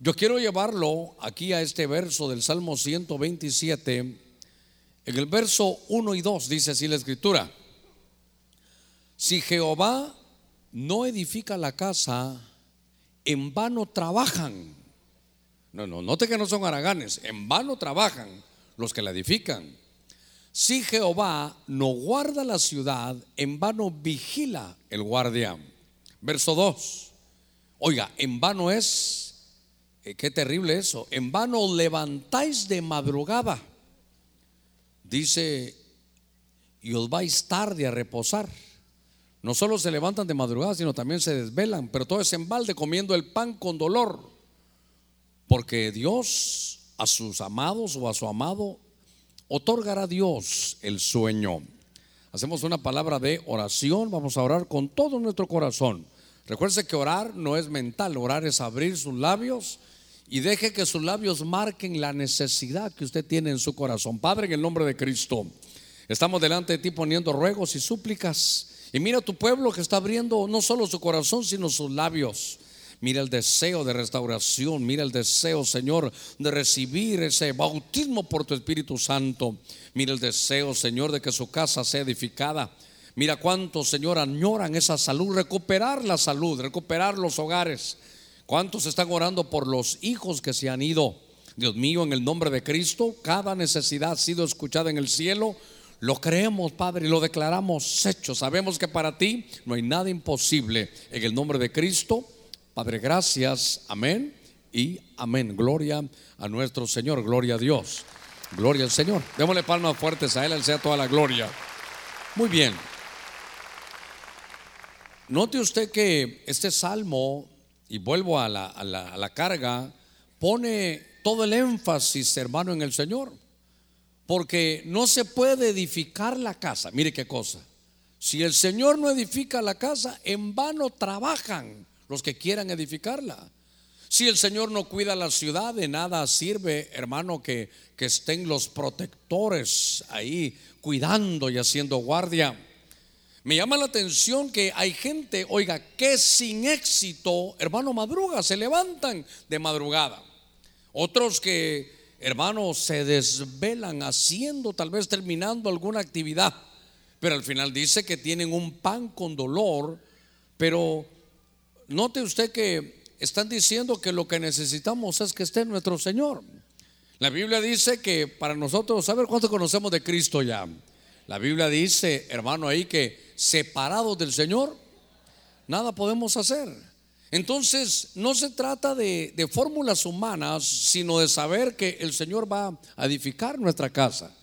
Yo quiero llevarlo aquí a este verso del Salmo 127. En el verso 1 y 2 dice así la escritura. Si Jehová no edifica la casa, en vano trabajan. No, no, note que no son haraganes, en vano trabajan los que la edifican. Si Jehová no guarda la ciudad, en vano vigila el guardia. Verso 2. Oiga, en vano es, qué terrible eso, en vano levantáis de madrugada. Dice, y os vais tarde a reposar. No solo se levantan de madrugada, sino también se desvelan, pero todo es en balde comiendo el pan con dolor. Porque Dios a sus amados o a su amado otorgará Dios el sueño. Hacemos una palabra de oración, vamos a orar con todo nuestro corazón. Recuerde que orar no es mental, orar es abrir sus labios y deje que sus labios marquen la necesidad que usted tiene en su corazón. Padre, en el nombre de Cristo, estamos delante de ti poniendo ruegos y súplicas. Y mira tu pueblo que está abriendo no solo su corazón, sino sus labios. Mira el deseo de restauración, mira el deseo, Señor, de recibir ese bautismo por tu Espíritu Santo. Mira el deseo, Señor, de que su casa sea edificada. Mira cuántos, Señor, añoran esa salud, recuperar la salud, recuperar los hogares. ¿Cuántos están orando por los hijos que se han ido? Dios mío, en el nombre de Cristo, cada necesidad ha sido escuchada en el cielo. Lo creemos, Padre, y lo declaramos hecho. Sabemos que para ti no hay nada imposible. En el nombre de Cristo. Padre, gracias. Amén y amén. Gloria a nuestro Señor. Gloria a Dios. Gloria al Señor. Démosle palmas fuertes a Él, Él sea toda la gloria. Muy bien. Note usted que este salmo, y vuelvo a la, a la, carga, pone todo el énfasis, hermano, en el Señor. Porque no se puede edificar la casa. Mire qué cosa. Si el Señor no edifica la casa, en vano trabajan los que quieran edificarla. Si el Señor no cuida la ciudad, de nada sirve, hermano, que, que estén los protectores ahí cuidando y haciendo guardia. Me llama la atención que hay gente, oiga, que sin éxito, hermano, madruga, se levantan de madrugada. Otros que, hermano, se desvelan haciendo, tal vez terminando alguna actividad, pero al final dice que tienen un pan con dolor, pero note usted que están diciendo que lo que necesitamos es que esté nuestro Señor. La Biblia dice que para nosotros, a ver cuánto conocemos de Cristo ya. La Biblia dice, hermano, ahí que separados del Señor, nada podemos hacer. Entonces, no se trata de, de fórmulas humanas, sino de saber que el Señor va a edificar nuestra casa.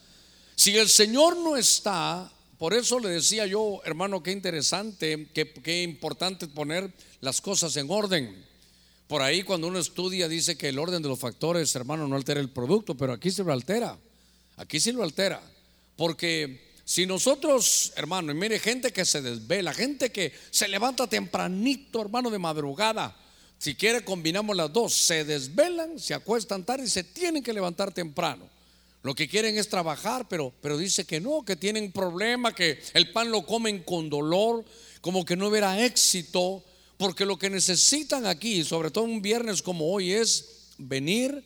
Si el Señor no está, por eso le decía yo, hermano, qué interesante, qué, qué importante poner las cosas en orden. Por ahí cuando uno estudia dice que el orden de los factores, hermano, no altera el producto, pero aquí se lo altera. Aquí sí lo altera. Porque si nosotros, hermano, y mire gente que se desvela, gente que se levanta tempranito, hermano, de madrugada. Si quiere combinamos las dos, se desvelan, se acuestan tarde y se tienen que levantar temprano. Lo que quieren es trabajar, pero, pero dice que no, que tienen problema, que el pan lo comen con dolor, como que no hubiera éxito, porque lo que necesitan aquí, sobre todo un viernes como hoy, es venir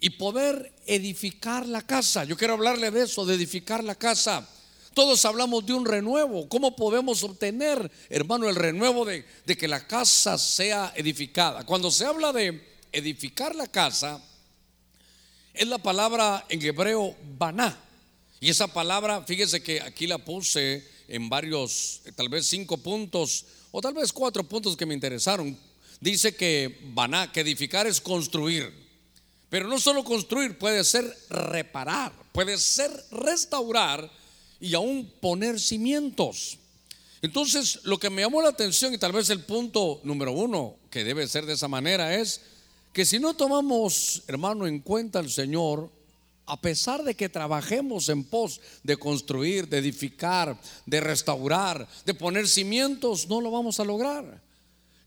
y poder edificar la casa. Yo quiero hablarle de eso, de edificar la casa. Todos hablamos de un renuevo. ¿Cómo podemos obtener, hermano, el renuevo de, que la casa sea edificada? Cuando se habla de edificar la casa, es la palabra en hebreo baná. Y esa palabra, fíjese que aquí la puse en varios, tal vez cinco puntos, o tal vez cuatro puntos que me interesaron. Dice que baná, que edificar es construir. Pero no solo construir, puede ser reparar, puede ser restaurar y aún poner cimientos. Entonces, lo que me llamó la atención y tal vez el punto número uno que debe ser de esa manera es que si no tomamos, hermano, en cuenta al Señor, a pesar de que trabajemos en pos de construir, de edificar, de restaurar, de poner cimientos, no lo vamos a lograr.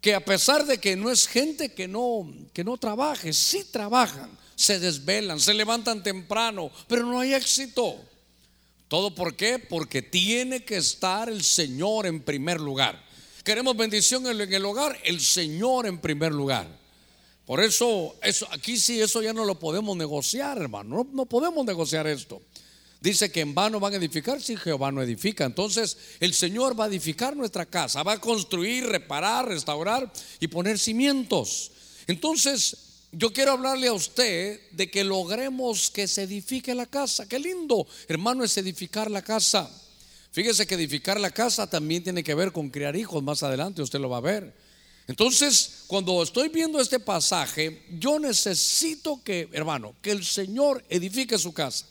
Que a pesar de que no es gente que no que no trabaje, sí trabajan, se desvelan, se levantan temprano, pero no hay éxito. ¿Todo por qué? Porque tiene que estar el Señor en primer lugar. Queremos bendición en el hogar, el Señor en primer lugar. Por eso, eso, aquí sí, eso ya no lo podemos negociar, hermano. No, no podemos negociar esto. Dice que en vano van a edificar si Jehová no edifica. Entonces el Señor va a edificar nuestra casa, va a construir, reparar, restaurar y poner cimientos. Entonces yo quiero hablarle a usted de que logremos que se edifique la casa. Qué lindo, hermano, es edificar la casa. Fíjese que edificar la casa también tiene que ver con criar hijos más adelante, usted lo va a ver. Entonces, cuando estoy viendo este pasaje, yo necesito que, hermano, que el Señor edifique su casa.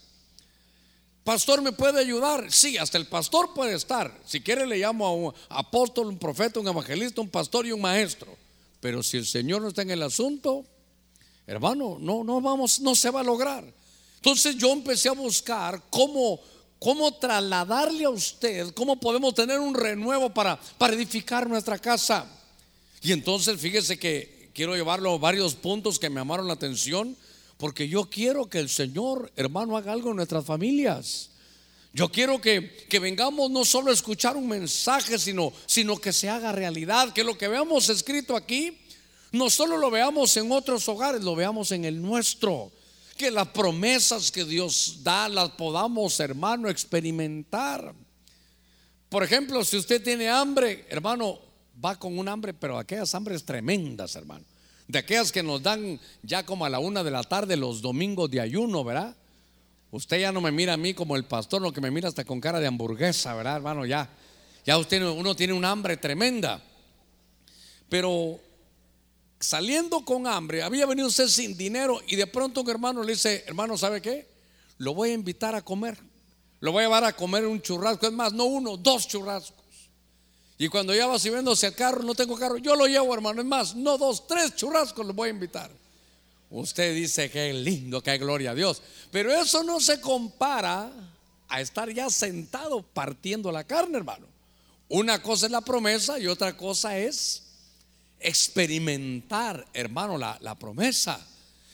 Pastor, ¿me puede ayudar? Sí, hasta el pastor puede estar. Si quiere le llamo a un apóstol, un profeta, un evangelista, un pastor y un maestro. Pero si el Señor no está en el asunto, hermano, no, no vamos, no se va a lograr. Entonces yo empecé a buscar cómo, cómo trasladarle a usted, cómo podemos tener un renuevo para, para edificar nuestra casa. Y entonces fíjese que quiero llevarlo a varios puntos que me llamaron la atención porque yo quiero que el Señor, hermano, haga algo en nuestras familias. Yo quiero que, que, vengamos no solo a escuchar un mensaje, sino, sino que se haga realidad, que lo que veamos escrito aquí, no solo lo veamos en otros hogares, lo veamos en el nuestro. Que las promesas que Dios da las podamos, hermano, experimentar. Por ejemplo, si usted tiene hambre, hermano, va con un hambre, pero aquellas hambres tremendas, hermano de aquellas que nos dan ya como a la una de la tarde los domingos de ayuno, ¿verdad? Usted ya no me mira a mí como el pastor, lo que me mira hasta con cara de hamburguesa, ¿verdad, hermano? Ya, ya usted, uno tiene un hambre tremenda. Pero saliendo con hambre, había venido usted sin dinero y de pronto un hermano le dice, hermano, ¿sabe qué? Lo voy a invitar a comer. Lo voy a llevar a comer un churrasco. Es más, no uno, dos churrascos. Y cuando ya va subiéndose al carro, no tengo carro, yo lo llevo, hermano. Es más, no dos, tres churrascos los voy a invitar. Usted dice que es lindo, que hay gloria a Dios. Pero eso no se compara a estar ya sentado partiendo la carne, hermano. Una cosa es la promesa y otra cosa es experimentar, hermano, la, la promesa.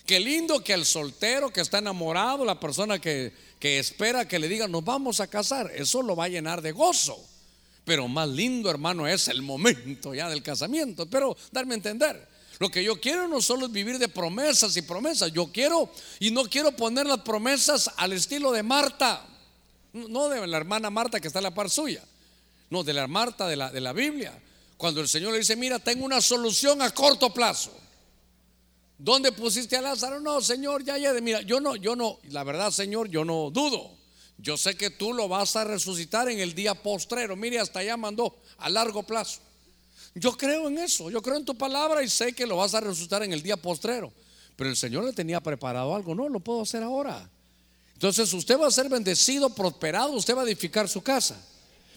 Qué lindo que el soltero que está enamorado, la persona que, que espera que le diga nos vamos a casar, eso lo va a llenar de gozo. Pero más lindo, hermano, es el momento ya del casamiento. Pero darme a entender. Lo que yo quiero no solo es vivir de promesas y promesas. Yo quiero y no quiero poner las promesas al estilo de Marta. No de la hermana Marta que está en la par suya. No, de la Marta de la, de la Biblia. Cuando el Señor le dice, mira, tengo una solución a corto plazo. ¿Dónde pusiste a Lázaro? No, Señor, ya, ya, mira, yo no, yo no, la verdad, Señor, yo no dudo. Yo sé que tú lo vas a resucitar en el día postrero. Mire, hasta allá mandó a largo plazo. Yo creo en eso, yo creo en tu palabra y sé que lo vas a resucitar en el día postrero. Pero el Señor le tenía preparado algo, no, lo puedo hacer ahora. Entonces usted va a ser bendecido, prosperado, usted va a edificar su casa.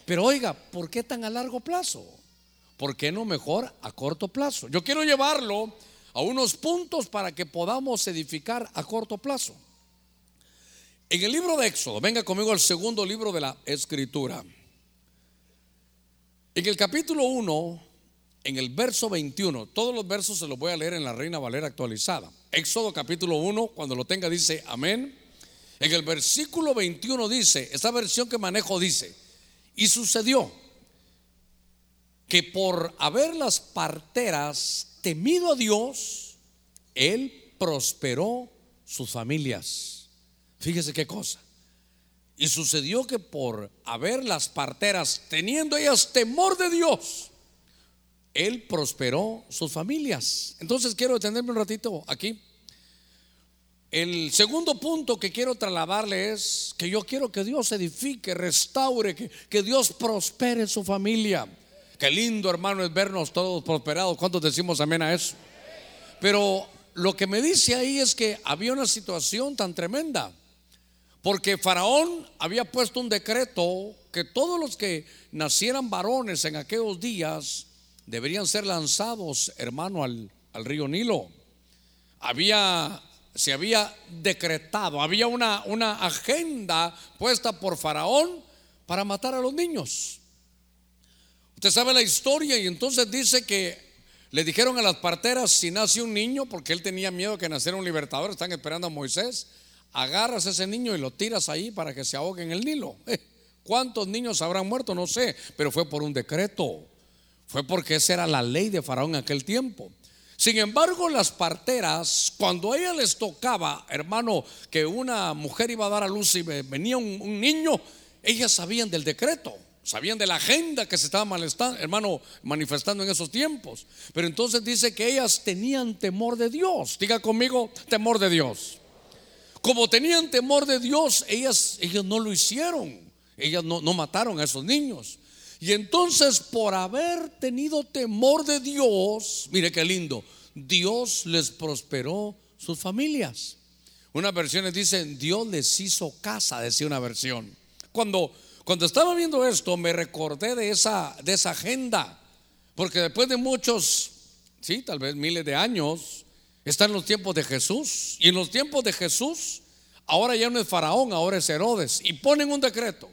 Pero oiga, ¿por qué tan a largo plazo? ¿Por qué no mejor a corto plazo? Yo quiero llevarlo a unos puntos para que podamos edificar a corto plazo. En el libro de Éxodo, venga conmigo al segundo libro de la Escritura. En el capítulo 1, en el verso 21, todos los versos se los voy a leer en la Reina Valera actualizada. Éxodo capítulo 1, cuando lo tenga dice amén. En el versículo 21 dice, esta versión que manejo dice, y sucedió que por haber las parteras temido a Dios, él prosperó sus familias. Fíjese qué cosa. Y sucedió que por haber las parteras, teniendo ellas temor de Dios, Él prosperó sus familias. Entonces quiero detenerme un ratito aquí. El segundo punto que quiero trasladarle es que yo quiero que Dios edifique, restaure, que, que Dios prospere su familia. Qué lindo hermano es vernos todos prosperados. ¿Cuántos decimos amén a eso? Pero lo que me dice ahí es que había una situación tan tremenda porque Faraón había puesto un decreto que todos los que nacieran varones en aquellos días deberían ser lanzados, hermano, al, río Nilo. Había, se había decretado, había una, una agenda puesta por Faraón para matar a los niños. Usted sabe la historia y entonces dice que le dijeron a las parteras si nace un niño, porque él tenía miedo que naciera un libertador, están esperando a Moisés agarras a ese niño y lo tiras ahí para que se ahogue en el Nilo. Eh, ¿Cuántos niños habrán muerto? No sé, pero fue por un decreto. Fue porque esa era la ley de Faraón en aquel tiempo. Sin embargo, las parteras, cuando a ellas les tocaba, hermano, que una mujer iba a dar a luz y venía un, niño, ellas sabían del decreto, sabían de la agenda que se estaba manifestando en esos tiempos. Pero entonces dice que ellas tenían temor de Dios. Diga conmigo, temor de Dios. Como tenían temor de Dios, ellas, ellas no lo hicieron. Ellas no, no mataron a esos niños. Y entonces por haber tenido temor de Dios, mire qué lindo, Dios les prosperó sus familias. Unas versiones dicen, Dios les hizo casa, decía una versión. Cuando, cuando estaba viendo esto, me recordé de esa, de esa agenda, porque después de muchos, sí, tal vez miles de años, están los tiempos de Jesús. Y en los tiempos de Jesús, ahora ya no es Faraón, ahora es Herodes. Y ponen un decreto.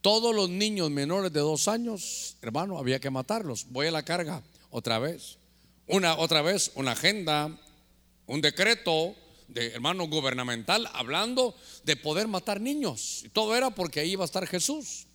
Todos los niños menores de dos años, hermano, había que matarlos. Voy a la carga otra vez. Una otra vez, una agenda, un decreto de hermano gubernamental hablando de poder matar niños. Y todo era porque ahí iba a estar Jesús.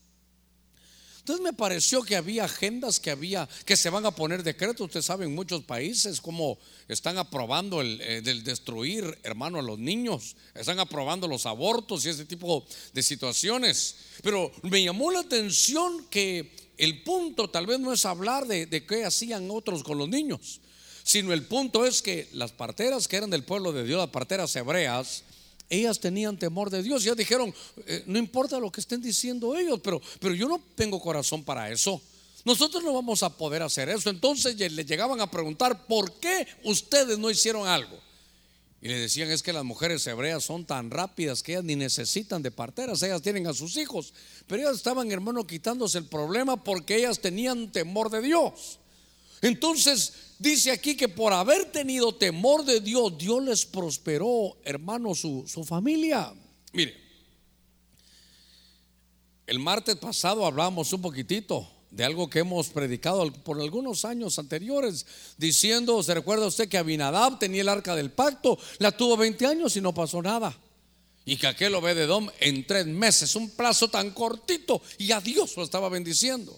Entonces me pareció que había agendas que había que se van a poner decretos. Usted sabe en muchos países cómo están aprobando el, eh, destruir, hermano, a los niños. Están aprobando los abortos y ese tipo de situaciones. Pero me llamó la atención que el punto tal vez no es hablar de, de qué hacían otros con los niños, sino el punto es que las parteras que eran del pueblo de Dios, las parteras hebreas, ellas tenían temor de Dios. Ya dijeron, eh, no importa lo que estén diciendo ellos, pero, pero yo no tengo corazón para eso. Nosotros no vamos a poder hacer eso. Entonces le llegaban a preguntar, ¿por qué ustedes no hicieron algo? Y le decían, es que las mujeres hebreas son tan rápidas que ellas ni necesitan de parteras, ellas tienen a sus hijos. Pero ellas estaban, hermano, quitándose el problema porque ellas tenían temor de Dios. Entonces dice aquí que por haber tenido temor de Dios, Dios les prosperó, hermano, su, su familia. Mire, el martes pasado hablamos un poquitito de algo que hemos predicado por algunos años anteriores, diciendo, ¿se recuerda usted que Abinadab tenía el arca del pacto? La tuvo 20 años y no pasó nada. Y que aquel Obededom en tres meses, un plazo tan cortito, y a Dios lo estaba bendiciendo.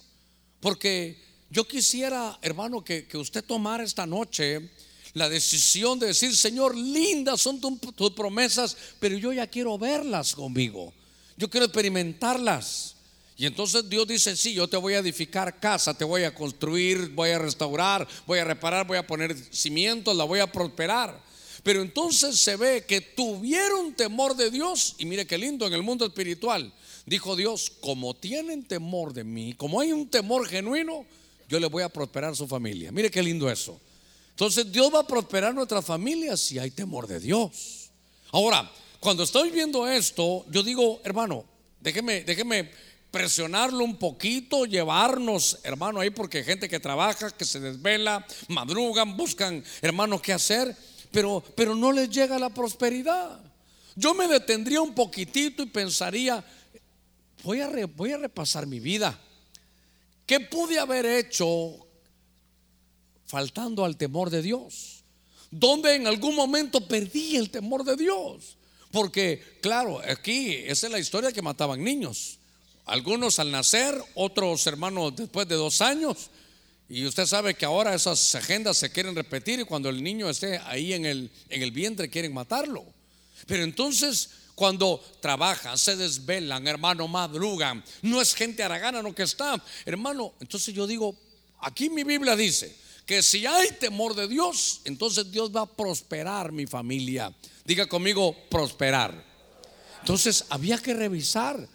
Porque yo quisiera, hermano, que, usted tomara esta noche la decisión de decir, Señor, lindas son tus promesas, pero yo ya quiero verlas conmigo. Yo quiero experimentarlas. Y entonces Dios dice, sí, yo te voy a edificar casa, te voy a construir, voy a restaurar, voy a reparar, voy a poner cimientos, la voy a prosperar. Pero entonces se ve que tuvieron temor de Dios. Y mire qué lindo en el mundo espiritual. Dijo Dios, como tienen temor de mí, como hay un temor genuino, yo le voy a prosperar su familia. Mire qué lindo eso. Entonces Dios va a prosperar nuestra familia si hay temor de Dios. Ahora, cuando estoy viendo esto, yo digo, hermano, déjeme, déjeme presionarlo un poquito, llevarnos, hermano, ahí porque hay gente que trabaja, que se desvela, madrugan, buscan, hermano, qué hacer, pero, pero no les llega la prosperidad. Yo me detendría un poquitito y pensaría, voy a, voy a repasar mi vida. ¿Qué pude haber hecho faltando al temor de Dios? ¿Dónde en algún momento perdí el temor de Dios? Porque, claro, aquí esa es la historia que mataban niños. Algunos al nacer, otros hermanos después de dos años. Y usted sabe que ahora esas agendas se quieren repetir y cuando el niño esté ahí en el, en el vientre quieren matarlo. Pero entonces cuando trabajan, se desvelan, hermano, madrugan. No es gente aragana lo que está, hermano. Entonces yo digo, aquí mi Biblia dice que si hay temor de Dios, entonces Dios va a prosperar mi familia. Diga conmigo, prosperar. Entonces había que revisar.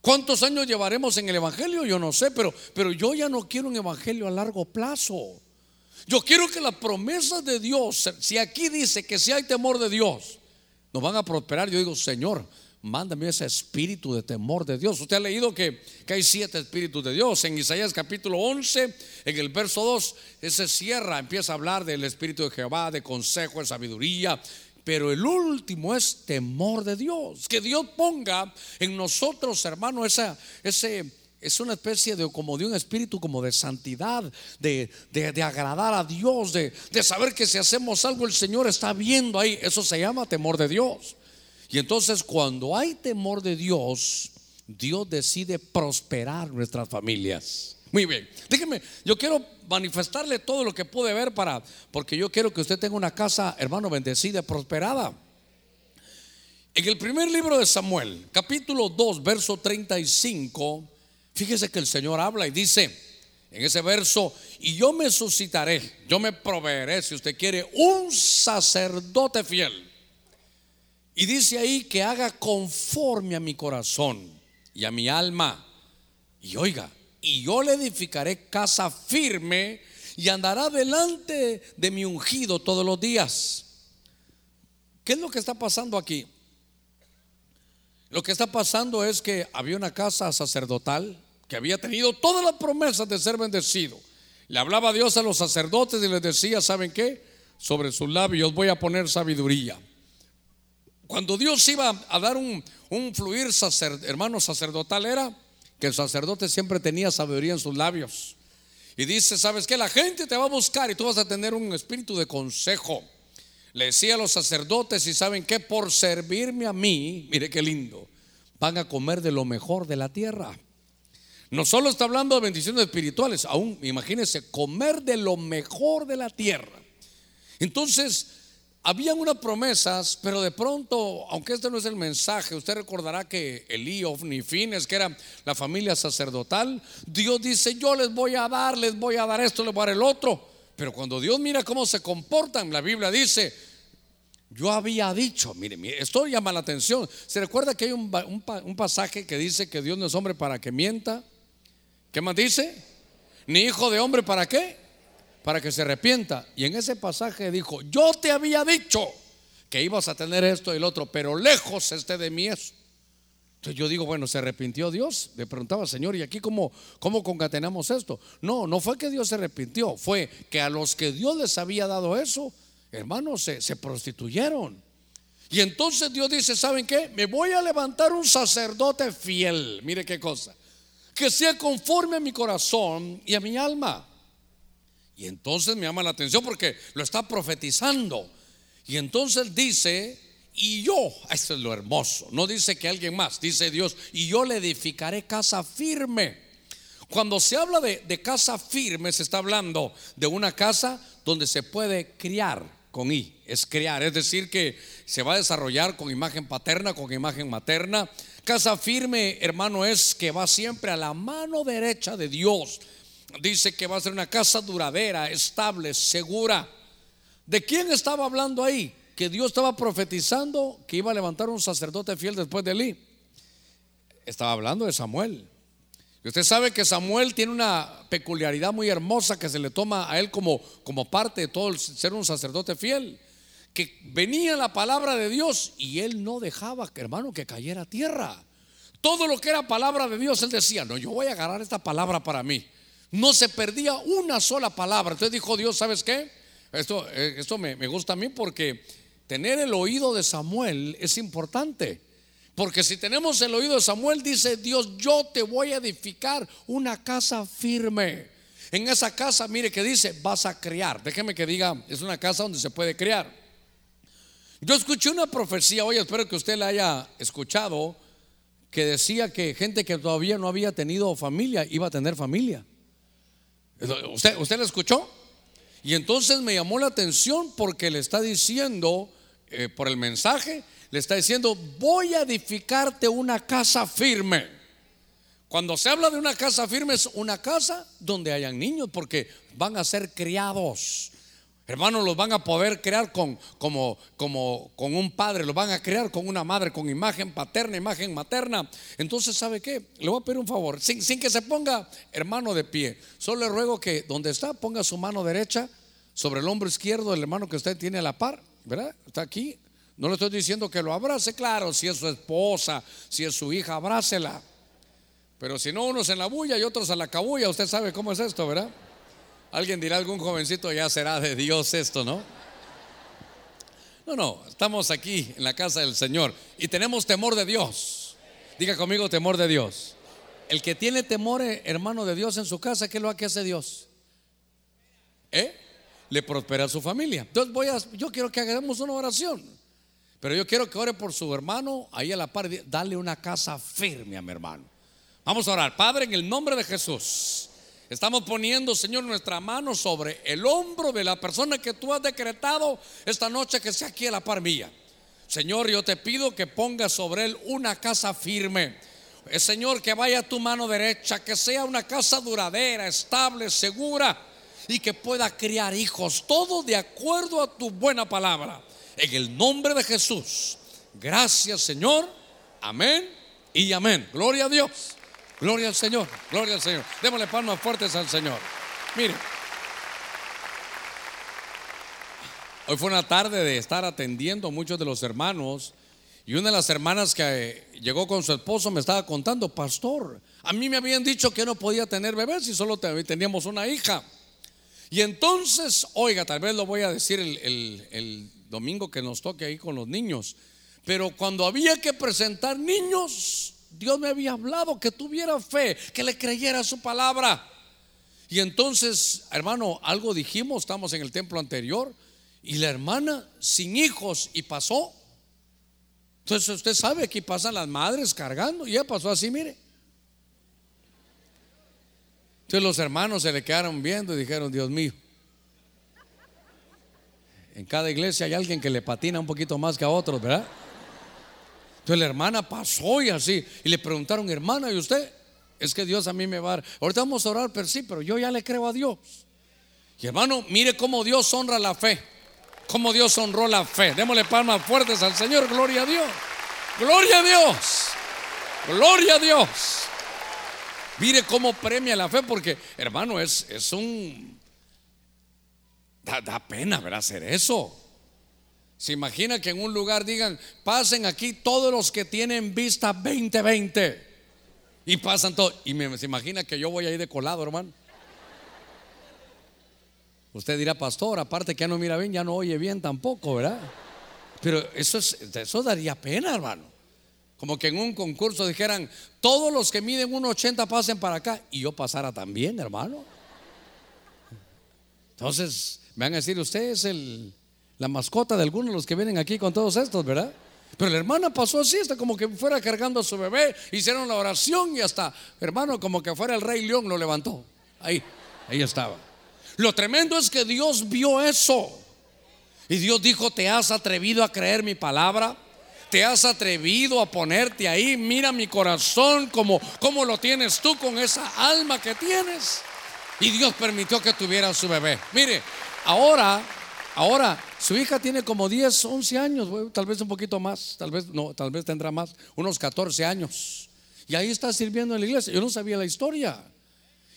¿Cuántos años llevaremos en el Evangelio? Yo no sé, pero, pero yo ya no quiero un Evangelio a largo plazo. Yo quiero que las promesas de Dios, si aquí dice que si hay temor de Dios, nos van a prosperar. Yo digo, Señor, mándame ese espíritu de temor de Dios. Usted ha leído que, que, hay siete espíritus de Dios. En Isaías capítulo 11, en el verso 2, ese cierra, empieza a hablar del espíritu de Jehová, de consejo, de sabiduría. Pero el último es temor de Dios. Que Dios ponga en nosotros, hermano, esa, ese es una especie de como de un espíritu como de santidad, de, de, agradar a Dios, de, de saber que si hacemos algo el Señor está viendo ahí. Eso se llama temor de Dios. Y entonces cuando hay temor de Dios, Dios decide prosperar nuestras familias. Muy bien. Déjeme, yo quiero manifestarle todo lo que pude ver para, porque yo quiero que usted tenga una casa, hermano, bendecida, prosperada. En el primer libro de Samuel, capítulo 2, verso 35, fíjese que el Señor habla y dice en ese verso, y yo me suscitaré, yo me proveeré, si usted quiere, un sacerdote fiel. Y dice ahí que haga conforme a mi corazón y a mi alma. Y oiga, y yo le edificaré casa firme y andará delante de mi ungido todos los días. ¿Qué es lo que está pasando aquí? Lo que está pasando es que había una casa sacerdotal que había tenido todas las promesas de ser bendecido. Le hablaba Dios a los sacerdotes y les decía, ¿saben qué? Sobre sus labios voy a poner sabiduría. Cuando Dios iba a dar un, fluir hermano sacerdotal era que el sacerdote siempre tenía sabiduría en sus labios. Y dice, ¿sabes qué? La gente te va a buscar y tú vas a tener un espíritu de consejo. Le decía a los sacerdotes, y saben que por servirme a mí, mire qué lindo, van a comer de lo mejor de la tierra. No solo está hablando de bendiciones espirituales, aún imagínense, comer de lo mejor de la tierra. Entonces, habían unas promesas, pero de pronto, aunque este no es el mensaje, usted recordará que Elí, Ofni, Fines, que era la familia sacerdotal, Dios dice, yo les voy a dar, les voy a dar esto, les voy a dar el otro. Pero cuando Dios mira cómo se comportan, la Biblia dice, yo había dicho, mire, esto llama la atención. ¿Se recuerda que hay un, pasaje que dice que Dios no es hombre para que mienta? ¿Qué más dice? Ni hijo de hombre para qué? para que se arrepienta. Y en ese pasaje dijo, yo te había dicho que ibas a tener esto y el otro, pero lejos esté de mí eso. Entonces yo digo, bueno, ¿se arrepintió Dios? Le preguntaba, Señor, ¿y aquí cómo, cómo concatenamos esto? No, no fue que Dios se arrepintió, fue que a los que Dios les había dado eso, hermanos, se, se prostituyeron. Y entonces Dios dice, ¿saben qué? Me voy a levantar un sacerdote fiel, mire qué cosa, que sea conforme a mi corazón y a mi alma. Y entonces me llama la atención porque lo está profetizando. Y entonces dice, y yo, esto es lo hermoso, no dice que alguien más, dice Dios, y yo le edificaré casa firme. Cuando se habla de, de casa firme, se está hablando de una casa donde se puede criar con I, es criar, es decir, que se va a desarrollar con imagen paterna, con imagen materna. Casa firme, hermano, es que va siempre a la mano derecha de Dios dice que va a ser una casa duradera, estable, segura. ¿De quién estaba hablando ahí? Que Dios estaba profetizando que iba a levantar un sacerdote fiel después de Elí. Estaba hablando de Samuel. Y usted sabe que Samuel tiene una peculiaridad muy hermosa que se le toma a él como, como parte de todo el ser un sacerdote fiel. Que venía la palabra de Dios y él no dejaba, hermano, que cayera tierra. Todo lo que era palabra de Dios, él decía, no, yo voy a agarrar esta palabra para mí. No se perdía una sola palabra. Entonces dijo Dios, ¿sabes qué? Esto, eh, esto me, me gusta a mí porque tener el oído de Samuel es importante. Porque si tenemos el oído de Samuel, dice Dios, yo te voy a edificar una casa firme. En esa casa, mire que dice, vas a criar. Déjeme que diga, es una casa donde se puede criar. Yo escuché una profecía hoy, espero que usted la haya escuchado, que decía que gente que todavía no había tenido familia iba a tener familia. ¿Usted, usted la escuchó? Y entonces me llamó la atención porque le está diciendo, eh, por el mensaje, le está diciendo, voy a edificarte una casa firme. Cuando se habla de una casa firme es una casa donde hayan niños porque van a ser criados. Hermanos, los van a poder crear con, como, con un padre, los van a crear con una madre, con imagen paterna, imagen materna. Entonces, ¿sabe qué? Le voy a pedir un favor, sin, sin que se ponga hermano de pie. Solo le ruego que donde está, ponga su mano derecha sobre el hombro izquierdo del hermano que usted tiene a la par, ¿verdad? Está aquí. No le estoy diciendo que lo abrace, claro, si es su esposa, si es su hija, abrácela. Pero si no, unos en la bulla y otros a la cabulla, usted sabe cómo es esto, ¿verdad? Alguien dirá, algún jovencito ya será de Dios esto, ¿no? No, no, estamos aquí en la casa del Señor y tenemos temor de Dios. Diga conmigo temor de Dios. El que tiene temor, eh, hermano de Dios en su casa, ¿qué es lo que hace Dios? ¿Eh? Le prospera a su familia. Entonces voy a, yo quiero que hagamos una oración. Pero yo quiero que ore por su hermano ahí a la par. Dale una casa firme a mi hermano. Vamos a orar. Padre, en el nombre de Jesús. Estamos poniendo, Señor, nuestra mano sobre el hombro de la persona que tú has decretado esta noche que sea aquí a la par mía. Señor, yo te pido que pongas sobre él una casa firme. Eh, Señor, que vaya a tu mano derecha, que sea una casa duradera, estable, segura y que pueda criar hijos, todo de acuerdo a tu buena palabra. En el nombre de Jesús. Gracias, Señor. Amén y amén. Gloria a Dios. Gloria al Señor, gloria al Señor. Démosle palmas fuertes al Señor. Mire, hoy fue una tarde de estar atendiendo a muchos de los hermanos y una de las hermanas que llegó con su esposo me estaba contando, pastor, a mí me habían dicho que no podía tener bebés y solo teníamos una hija. Y entonces, oiga, tal vez lo voy a decir el, el domingo que nos toque ahí con los niños, pero cuando había que presentar niños, Dios me había hablado que tuviera fe, que le creyera su palabra. Y entonces, hermano, algo dijimos, estamos en el templo anterior, y la hermana sin hijos y pasó. Entonces usted sabe que pasan las madres cargando, y ya pasó así, mire. Entonces los hermanos se le quedaron viendo y dijeron, Dios mío, en cada iglesia hay alguien que le patina un poquito más que a otros, ¿verdad? Entonces la hermana pasó y así. Y le preguntaron, hermana, ¿y usted? Es que Dios a mí me va a dar. Ahorita vamos a orar, pero sí, pero yo ya le creo a Dios. Y hermano, mire cómo Dios honra la fe. Cómo Dios honró la fe. Démosle palmas fuertes al Señor. Gloria a Dios. Gloria a Dios. Gloria a Dios. Mire cómo premia la fe, porque hermano, es, es un... Da, da pena, ¿verdad? Hacer eso. Se imagina que en un lugar digan, pasen aquí todos los que tienen vista 2020. Y pasan todos. Y me, se imagina que yo voy ahí de colado, hermano. Usted dirá, pastor, aparte que ya no mira bien, ya no oye bien tampoco, ¿verdad? Pero eso, es, eso daría pena, hermano. Como que en un concurso dijeran, todos los que miden 1,80 pasen para acá y yo pasara también, hermano. Entonces, me van a decir, usted es el, la mascota de algunos de los que vienen aquí con todos estos, ¿verdad? Pero la hermana pasó así, hasta como que fuera cargando a su bebé, hicieron la oración y hasta, hermano, como que fuera el rey león, lo levantó. Ahí, ahí estaba. Lo tremendo es que Dios vio eso. Y Dios dijo, ¿te has atrevido a creer mi palabra? ¿Te has atrevido a ponerte ahí? Mira mi corazón como, como lo tienes tú con esa alma que tienes. Y Dios permitió que tuviera su bebé. Mire, ahora Ahora, su hija tiene como 10, 11 años, tal vez un poquito más, tal vez no, tal vez tendrá más, unos 14 años. Y ahí está sirviendo en la iglesia. Yo no sabía la historia.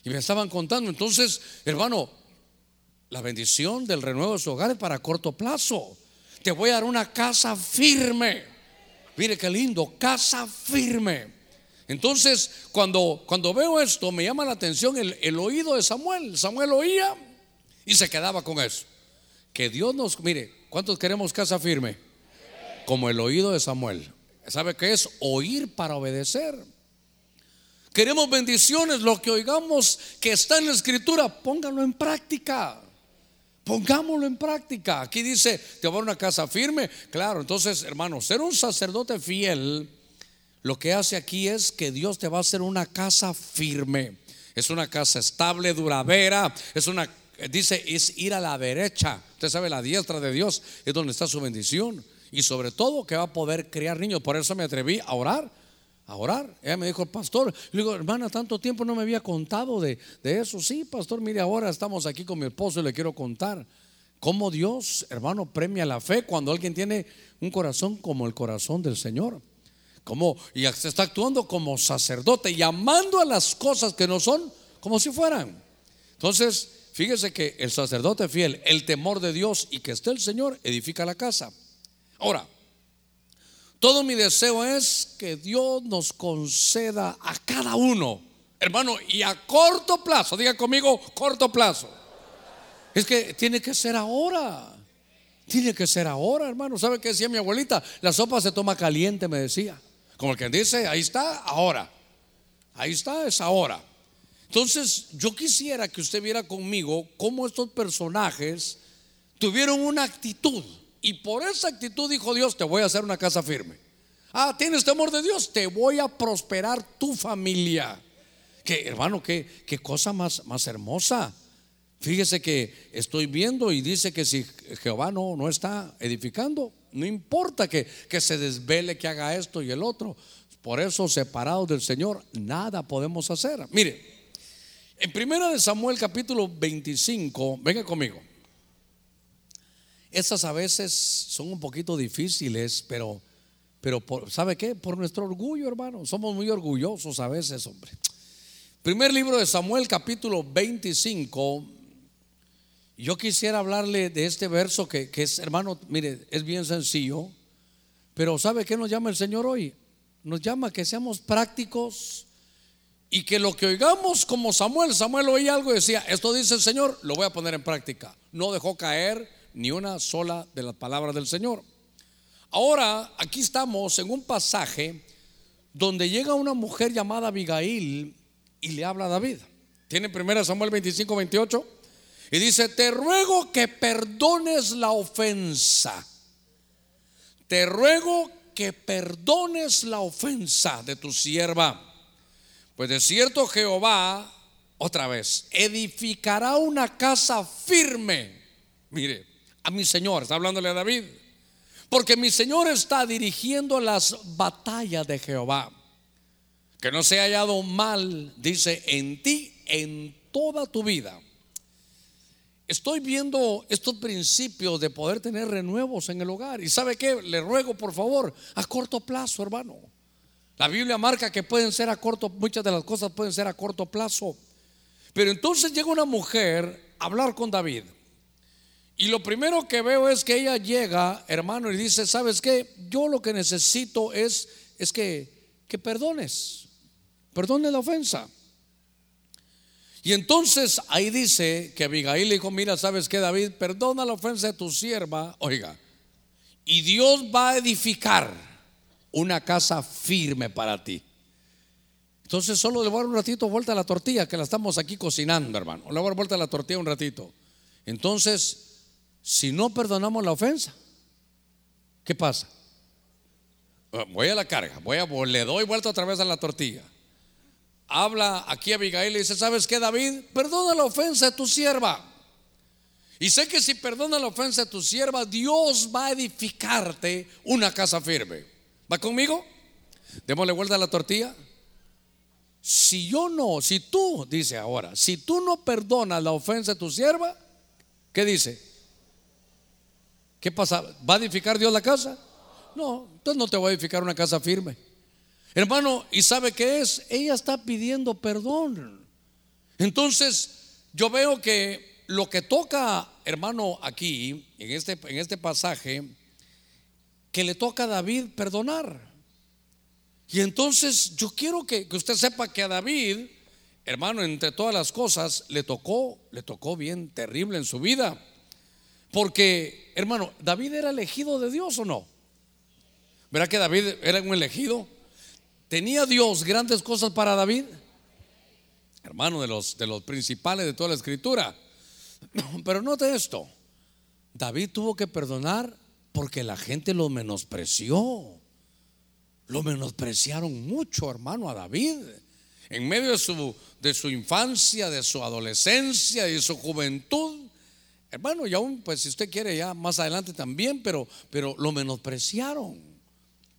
Y me estaban contando. Entonces, hermano, la bendición del renuevo de su hogar es para corto plazo. Te voy a dar una casa firme. Mire qué lindo, casa firme. Entonces, cuando, cuando veo esto, me llama la atención el, el oído de Samuel. Samuel oía y se quedaba con eso. Que Dios nos, mire, ¿cuántos queremos casa firme? Como el oído de Samuel. ¿Sabe qué es? Oír para obedecer. Queremos bendiciones, lo que oigamos que está en la escritura, pónganlo en práctica. Pongámoslo en práctica. Aquí dice, te va a una casa firme. Claro, entonces, hermano, ser un sacerdote fiel, lo que hace aquí es que Dios te va a hacer una casa firme. Es una casa estable, duradera, es una dice es ir a la derecha. Usted sabe, la diestra de Dios es donde está su bendición. Y sobre todo que va a poder criar niños. Por eso me atreví a orar. A orar. Ella me dijo, pastor, le digo, hermana, tanto tiempo no me había contado de, de eso. Sí, pastor, mire, ahora estamos aquí con mi esposo y le quiero contar cómo Dios, hermano, premia la fe cuando alguien tiene un corazón como el corazón del Señor. Como, y se está actuando como sacerdote, llamando a las cosas que no son como si fueran. Entonces, Fíjese que el sacerdote fiel, el temor de Dios y que esté el Señor, edifica la casa. Ahora, todo mi deseo es que Dios nos conceda a cada uno, hermano, y a corto plazo, diga conmigo, corto plazo. Es que tiene que ser ahora. Tiene que ser ahora, hermano. ¿Sabe qué decía mi abuelita? La sopa se toma caliente, me decía. Como el que dice, ahí está, ahora. Ahí está, es ahora. Entonces, yo quisiera que usted viera conmigo cómo estos personajes tuvieron una actitud. Y por esa actitud dijo Dios, te voy a hacer una casa firme. Ah, tienes temor de Dios, te voy a prosperar tu familia. Que hermano, qué, qué cosa más, más hermosa. Fíjese que estoy viendo y dice que si Jehová no, no está edificando, no importa que, que se desvele, que haga esto y el otro. Por eso, separados del Señor, nada podemos hacer. Mire, en primera de Samuel capítulo 25, venga conmigo. Estas a veces son un poquito difíciles, pero, pero por, ¿sabe qué? Por nuestro orgullo, hermano. Somos muy orgullosos a veces, hombre. Primer libro de Samuel, capítulo 25. Yo quisiera hablarle de este verso que, que es, hermano, mire, es bien sencillo. Pero ¿sabe qué nos llama el Señor hoy? Nos llama que seamos prácticos y que lo que oigamos como Samuel, Samuel oía algo y decía, esto dice el Señor, lo voy a poner en práctica. No dejó caer ni una sola de las palabras del Señor. Ahora, aquí estamos en un pasaje donde llega una mujer llamada Abigail y le habla a David. Tiene 1 Samuel 25, 28 y dice, te ruego que perdones la ofensa. Te ruego que perdones la ofensa de tu sierva. Pues de cierto Jehová, otra vez, edificará una casa firme. Mire, a mi Señor, está hablándole a David. Porque mi Señor está dirigiendo las batallas de Jehová. Que no se haya hallado mal, dice, en ti, en toda tu vida. Estoy viendo estos principios de poder tener renuevos en el hogar. Y sabe qué, le ruego por favor, a corto plazo, hermano. La Biblia marca que pueden ser a corto, muchas de las cosas pueden ser a corto plazo. Pero entonces llega una mujer a hablar con David. Y lo primero que veo es que ella llega, hermano, y dice, ¿sabes qué? Yo lo que necesito es, es que, que perdones, perdone la ofensa. Y entonces ahí dice que Abigail dijo, mira, ¿sabes qué, David? Perdona la ofensa de tu sierva, oiga, y Dios va a edificar una casa firme para ti. Entonces solo le voy a dar un ratito vuelta a la tortilla, que la estamos aquí cocinando, hermano. Le voy a dar vuelta a la tortilla un ratito. Entonces, si no perdonamos la ofensa, ¿qué pasa? Ah, voy a la carga, voy a, le doy vuelta otra vez a la tortilla. Habla aquí a Abigail y dice, ¿sabes qué, David? Perdona la ofensa de tu sierva. Y sé que si perdona la ofensa de tu sierva, Dios va a edificarte una casa firme. ¿Va conmigo? Démosle vuelta a la tortilla. Si yo no, si tú, dice ahora, si tú no perdonas la ofensa de tu sierva, ¿qué dice? ¿Qué pasa? ¿Va a edificar Dios la casa? No, entonces no te voy a edificar una casa firme. Hermano, ¿y sabe qué es? Ella está pidiendo perdón. Entonces, yo veo que lo que toca, hermano, aquí, en este, en este pasaje, que le toca a David perdonar. Y entonces yo quiero que, que, usted sepa que a David, hermano, entre todas las cosas, le tocó, le tocó bien terrible en su vida. Porque, hermano, ¿David era elegido de Dios o no? ¿Verdad que David era un elegido? ¿Tenía Dios grandes cosas para David? Hermano, de los, de los principales de toda la escritura. Pero note esto. David tuvo que perdonar porque la gente lo menospreció. Lo menospreciaron mucho, hermano, a David. En medio de su, de su infancia, de su adolescencia y de su juventud, Hermano, y aún, pues si usted quiere ya más adelante también, pero, pero lo menospreciaron.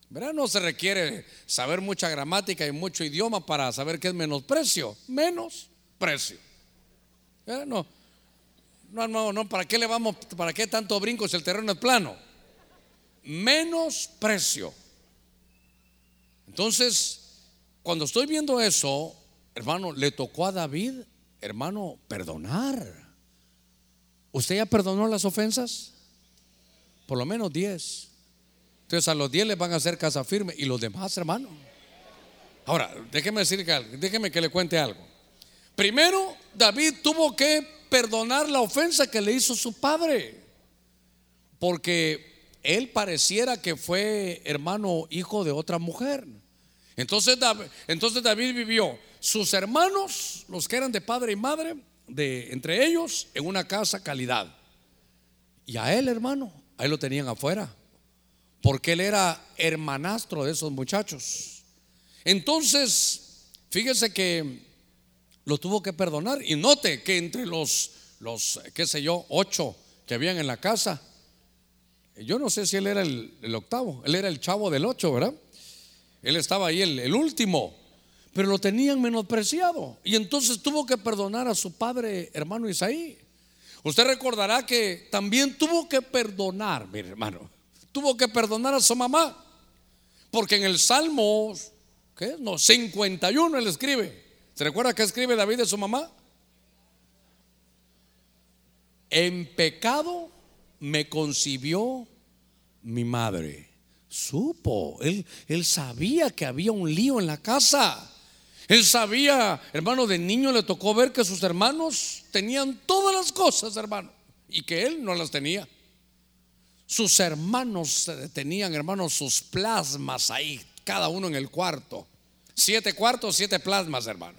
¿Verdad? No se requiere saber mucha gramática y mucho idioma para saber qué es menosprecio. Menosprecio. No, no, no, no, ¿para qué le vamos, para qué tanto brinco si el terreno es plano? Menosprecio. Entonces, cuando estoy viendo eso, hermano, le tocó a David, hermano, perdonar. ¿Usted ya perdonó las ofensas? Por lo menos 10. Entonces a los 10 les van a hacer casa firme y los demás, hermano. Ahora, déjeme decir que déjeme que le cuente algo. Primero, David tuvo que perdonar la ofensa que le hizo su padre. Porque él pareciera que fue hermano hijo de otra mujer. Entonces, entonces David vivió sus hermanos, los que eran de padre y madre, de entre ellos en una casa calidad. Y a él, hermano, a él lo tenían afuera, porque él era hermanastro de esos muchachos. Entonces, fíjese que lo tuvo que perdonar. Y note que entre los, los qué sé yo, ocho que habían en la casa, yo no sé si él era el, octavo, él era el chavo del ocho, ¿verdad? Él estaba ahí el, último, pero lo tenían menospreciado. Y entonces tuvo que perdonar a su padre, hermano Isaí. Usted recordará que también tuvo que perdonar, mi hermano, tuvo que perdonar a su mamá. Porque en el Salmo, ¿qué? No, 51 él escribe. ¿Se recuerda que escribe David de su mamá? En pecado me concibió mi madre. Supo, él, él sabía que había un lío en la casa. Él sabía, hermano, de niño le tocó ver que sus hermanos tenían todas las cosas, hermano, y que él no las tenía. Sus hermanos tenían, hermanos, sus plasmas ahí, cada uno en el cuarto. Siete cuartos, siete plasmas, hermano.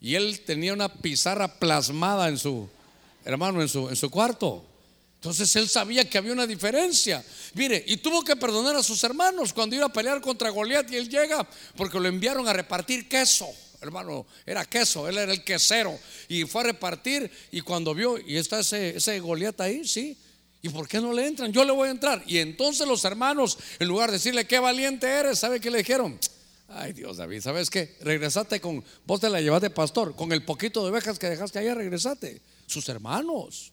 Y él tenía una pizarra plasmada en su, hermano, en su, en su cuarto. Entonces él sabía que había una diferencia. Mire, y tuvo que perdonar a sus hermanos cuando iba a pelear contra Goliat y él llega porque lo enviaron a repartir queso. Hermano, era queso, él era el quesero. Y fue a repartir y cuando vio, y está ese, ese Goliat ahí, sí. ¿Y por qué no le entran? Yo le voy a entrar. Y entonces los hermanos, en lugar de decirle qué valiente eres, ¿sabe qué le dijeron? Ay Dios David, ¿sabes qué? Regresate con, vos te la llevaste pastor, con el poquito de ovejas que dejaste allá, regresate. Sus hermanos.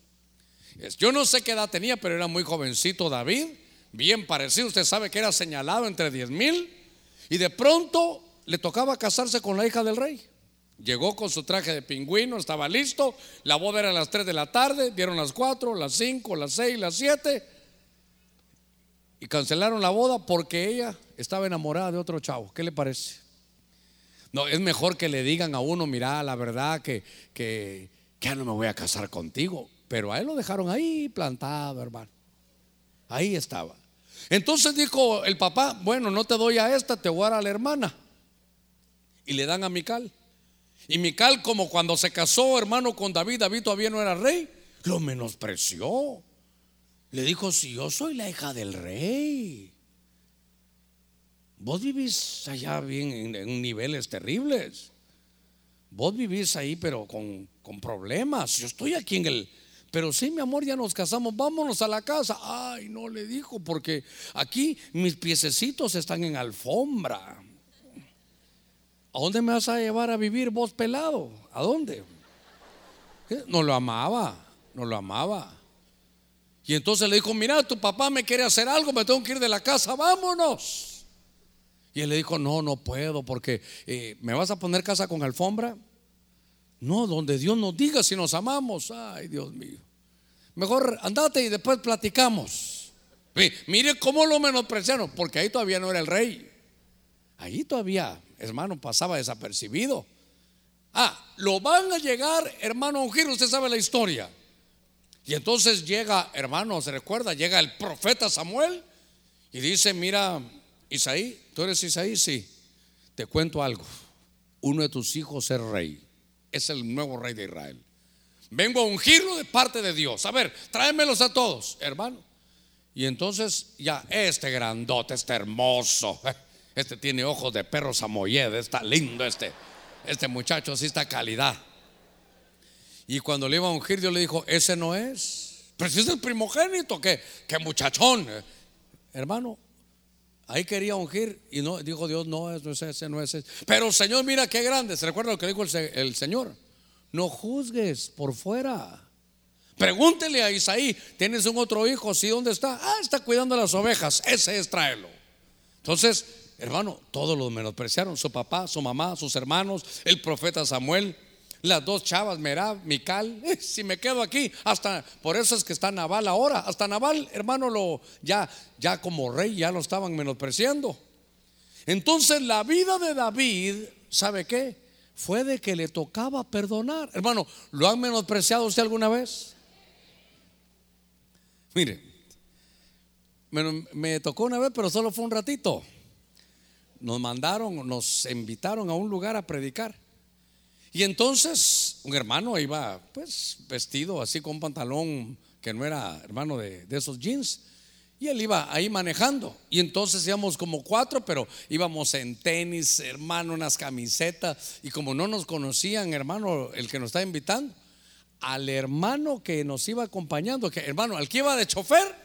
Yo no sé qué edad tenía, pero era muy jovencito David, bien parecido. Usted sabe que era señalado entre diez mil. Y de pronto le tocaba casarse con la hija del rey. Llegó con su traje de pingüino, estaba listo. La boda era a las 3 de la tarde, dieron las 4, las 5, las 6, las 7. Y cancelaron la boda porque ella estaba enamorada de otro chavo. ¿Qué le parece? No, es mejor que le digan a uno, mira, la verdad que, que ya no me voy a casar contigo. Pero a él lo dejaron ahí plantado, hermano. Ahí estaba. Entonces dijo el papá, bueno, no te doy a esta, te voy a dar a la hermana. Y le dan a Mical. Y Mical, como cuando se casó, hermano, con David, David todavía no era rey, lo menospreció. Le dijo, si yo soy la hija del rey, vos vivís allá bien en, niveles terribles. Vos vivís ahí, pero con, con problemas. Yo estoy aquí en el, pero sí, mi amor, ya nos casamos, vámonos a la casa. Ay, no le dijo, porque aquí mis piececitos están en alfombra. ¿A dónde me vas a llevar a vivir vos pelado? ¿A dónde? No lo amaba, no lo amaba. Y entonces le dijo, mira, tu papá me quiere hacer algo, me tengo que ir de la casa, vámonos. Y él le dijo, no, no puedo, porque eh, ¿me vas a poner casa con alfombra? No, donde Dios nos diga si nos amamos. Ay, Dios mío. Mejor andate y después platicamos. Mire cómo lo menospreciaron, porque ahí todavía no era el rey. Ahí todavía, hermano, pasaba desapercibido. Ah, lo van a llegar, hermano, a ungir. Usted sabe la historia. Y entonces llega, hermano, se recuerda, llega el profeta Samuel y dice: Mira, Isaí, tú eres Isaí, sí. Te cuento algo. Uno de tus hijos es rey es el nuevo rey de Israel. Vengo a ungirlo de parte de Dios. A ver, tráemelos a todos, hermano. Y entonces ya, este grandote, este hermoso, este tiene ojos de perro samoyed, está lindo este, este muchacho, así está calidad. Y cuando le iba a ungir, Dios le dijo, ese no es. Pero si es el primogénito, que, que muchachón. Hermano, Ahí quería ungir y no dijo Dios, no, no es ese, no es ese. Pero Señor, mira qué grande. ¿Se recuerda lo que dijo el, Señor? No juzgues por fuera. Pregúntele a Isaí, ¿tienes un otro hijo? Sí, ¿dónde está? Ah, está cuidando las ovejas. Ese es tráelo. Entonces, hermano, todos los menospreciaron. Su papá, su mamá, sus hermanos, el profeta Samuel las dos chavas, Merab, Mical, eh, si me quedo aquí, hasta por eso es que está Naval ahora, hasta Naval, hermano, lo ya ya como rey ya lo estaban menospreciando. Entonces la vida de David, ¿sabe qué? Fue de que le tocaba perdonar. Hermano, ¿lo han menospreciado usted alguna vez? Mire, me, me tocó una vez, pero solo fue un ratito. Nos mandaron, nos invitaron a un lugar a predicar. Y entonces un hermano iba pues vestido así con un pantalón que no era hermano de, esos jeans. Y él iba ahí manejando. Y entonces íbamos como cuatro, pero íbamos en tenis, hermano, unas camisetas. Y como no nos conocían, hermano, el que nos está invitando, al hermano que nos iba acompañando, que hermano, al que iba de chofer,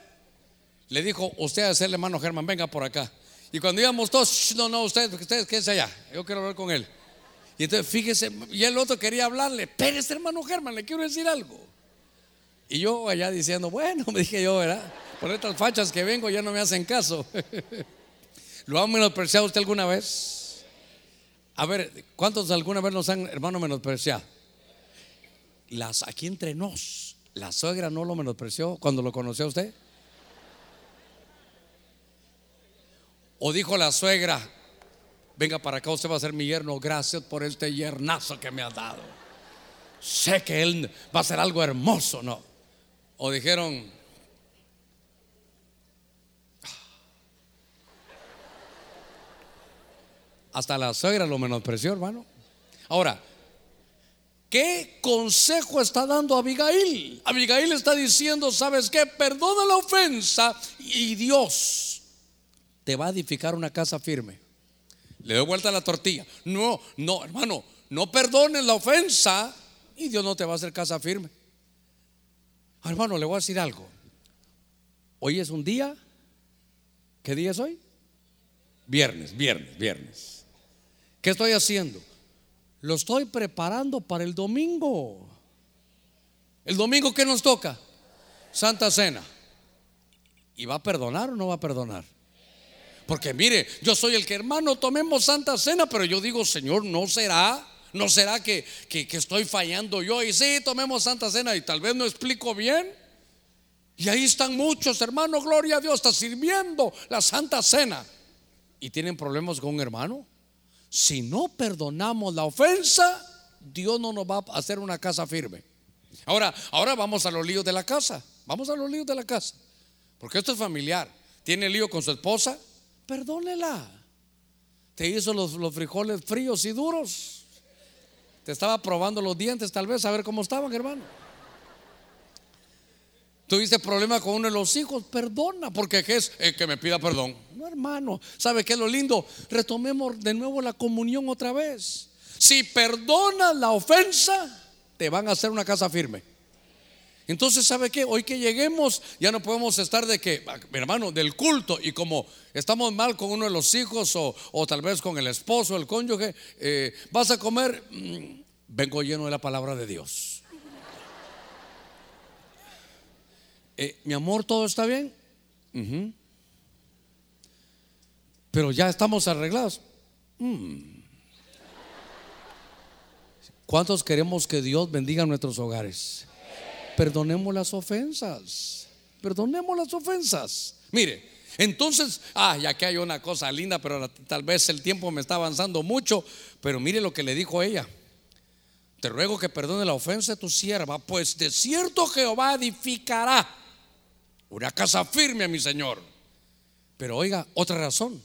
le dijo, usted es el hermano Germán, venga por acá. Y cuando íbamos todos, no, no, ustedes, ustedes quédense allá, yo quiero hablar con él. Y entonces fíjese, y el otro quería hablarle, espérese hermano Germán, le quiero decir algo. Y yo allá diciendo, bueno, me dije yo, ¿verdad? Por estas fachas que vengo ya no me hacen caso. ¿Lo han menospreciado usted alguna vez? A ver, ¿cuántos alguna vez nos han, hermano, menospreciado? Las, aquí entre nos, la suegra no lo menospreció cuando lo conoció a usted. O dijo la suegra, venga para acá, usted va a ser mi yerno, gracias por este yernazo que me ha dado. Sé que él va a ser algo hermoso, ¿no? O dijeron, Hasta la suegra lo menospreció, hermano. Ahora, ¿qué consejo está dando Abigail? Abigail está diciendo, ¿sabes qué? Perdona la ofensa y Dios te va a edificar una casa firme. Le doy vuelta a la tortilla. No, no, hermano, no perdones la ofensa y Dios no te va a hacer casa firme. Hermano, le voy a decir algo. Hoy es un día. ¿Qué día es hoy? Viernes, viernes, viernes. ¿Qué estoy haciendo? Lo estoy preparando para el domingo. ¿El domingo qué nos toca? Santa Cena. ¿Y va a perdonar o no va a perdonar? Porque mire, yo soy el que hermano, tomemos Santa Cena, pero yo digo, Señor, ¿no será? ¿No será que, que, estoy fallando yo? Y sí, tomemos Santa Cena y tal vez no explico bien. Y ahí están muchos, hermanos, gloria a Dios, está sirviendo la Santa Cena. ¿Y tienen problemas con un hermano? Si no perdonamos la ofensa, Dios no nos va a hacer una casa firme. Ahora, ahora vamos a los líos de la casa. Vamos a los líos de la casa. Porque esto es familiar. Tiene lío con su esposa, perdónela. Te hizo los, frijoles fríos y duros. Te estaba probando los dientes, tal vez, a ver cómo estaban, hermano. Tuviste problema con uno de los hijos, perdona, porque es eh, que me pida perdón. No, hermano, ¿sabe qué es lo lindo? Retomemos de nuevo la comunión otra vez. Si perdonas la ofensa, te van a hacer una casa firme. Entonces, ¿sabe qué? Hoy que lleguemos, ya no podemos estar de que, hermano, del culto, y como estamos mal con uno de los hijos o, tal vez con el esposo, el cónyuge, eh, vas a comer, mm, vengo lleno de la palabra de Dios. Eh, mi amor, ¿todo está bien? Pero ya estamos arreglados. Mm. ¿Cuántos queremos que Dios bendiga nuestros hogares? Perdonemos las ofensas. Perdonemos las ofensas. Mire, entonces, ah, ya que hay una cosa linda, pero tal vez el tiempo me está avanzando mucho. Pero mire lo que le dijo ella. Te ruego que perdone la ofensa de tu sierva, pues de cierto Jehová edificará una casa firme a mi Señor. Pero oiga, otra razón.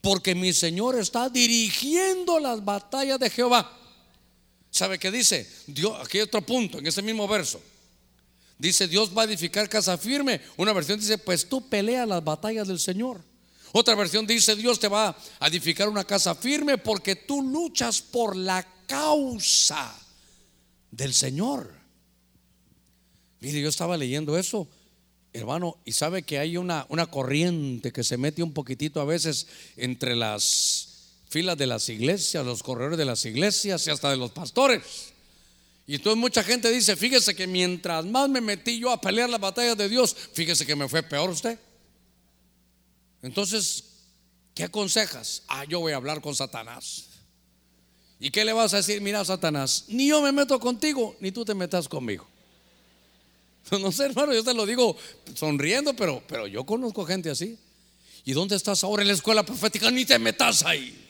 Porque mi Señor está dirigiendo las batallas de Jehová. ¿Sabe qué dice? Dios, aquí hay otro punto, en ese mismo verso. Dice, Dios va a edificar casa firme. Una versión dice, pues tú peleas las batallas del Señor. Otra versión dice, Dios te va a edificar una casa firme porque tú luchas por la causa del Señor. Mire, yo estaba leyendo eso Hermano, y sabe que hay una, una corriente que se mete un poquitito a veces entre las filas de las iglesias, los corredores de las iglesias y hasta de los pastores. Y entonces mucha gente dice, fíjese que mientras más me metí yo a pelear las batallas de Dios, fíjese que me fue peor usted. Entonces, ¿qué aconsejas? Ah, yo voy a hablar con Satanás. ¿Y qué le vas a decir? Mira, Satanás, ni yo me meto contigo, ni tú te metas conmigo. No sé, hermano, yo te lo digo sonriendo, pero, pero yo conozco gente así. ¿Y dónde estás ahora en la escuela profética? Ni te metas ahí.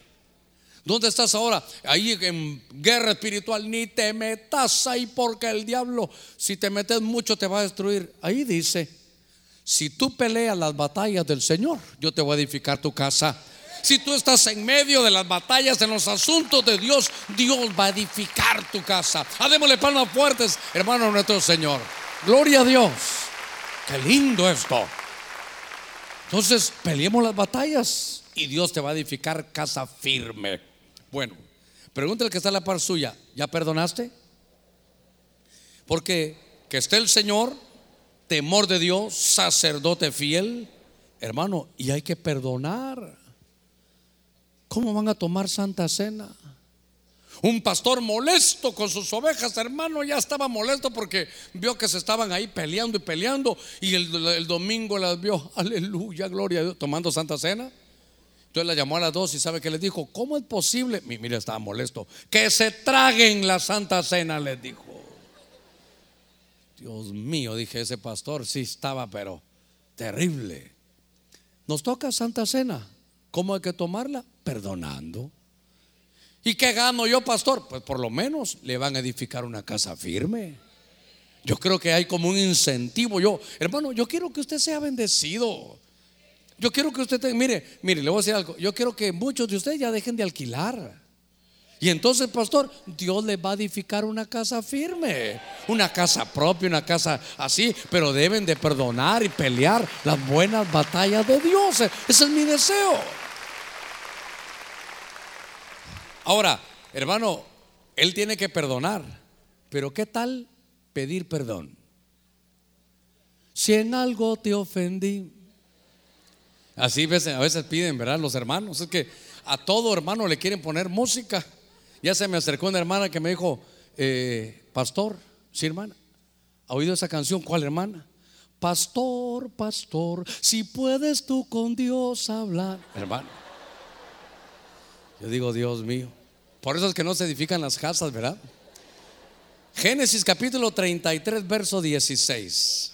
¿Dónde estás ahora? Ahí en guerra espiritual, ni te metas ahí porque el diablo, si te metes mucho, te va a destruir. Ahí dice, si tú peleas las batallas del Señor, yo te voy a edificar tu casa. Si tú estás en medio de las batallas, en los asuntos de Dios, Dios va a edificar tu casa. Démosle palmas fuertes, hermano nuestro Señor. Gloria a Dios. Qué lindo esto. Entonces, peleemos las batallas y Dios te va a edificar casa firme. Bueno, pregúntale que está en la par suya, ¿ya perdonaste? Porque que esté el Señor, temor de Dios, sacerdote fiel, hermano, y hay que perdonar. ¿Cómo van a tomar santa cena? Un pastor molesto con sus ovejas, hermano, ya estaba molesto porque vio que se estaban ahí peleando y peleando y el, domingo las vio, aleluya, gloria a Dios, tomando santa cena. Entonces la llamó a las dos y sabe que les dijo, ¿cómo es posible? Mira, estaba molesto. Que se traguen la santa cena, les dijo. Dios mío, dije ese pastor, sí estaba, pero terrible. Nos toca santa cena. ¿Cómo hay que tomarla? Perdonando. ¿Y qué gano yo, pastor? Pues por lo menos le van a edificar una casa firme. Yo creo que hay como un incentivo. Yo, hermano, yo quiero que usted sea bendecido. Yo quiero que usted, mire, mire, le voy a decir algo. Yo quiero que muchos de ustedes ya dejen de alquilar. Y entonces, pastor, Dios le va a edificar una casa firme, una casa propia, una casa así, pero deben de perdonar y pelear las buenas batallas de Dios. Ese es mi deseo. Ahora, hermano, él tiene que perdonar, pero ¿qué tal pedir perdón? Si en algo te ofendí, así a veces piden, ¿verdad? Los hermanos, es que a todo hermano le quieren poner música. Ya se me acercó una hermana que me dijo, eh, pastor, sí hermana, ¿ha oído esa canción? ¿Cuál hermana? Pastor, pastor, si puedes tú con Dios hablar. Hermano. Yo digo, Dios mío. Por eso es que no se edifican las casas, ¿verdad? Génesis capítulo 33, verso 16.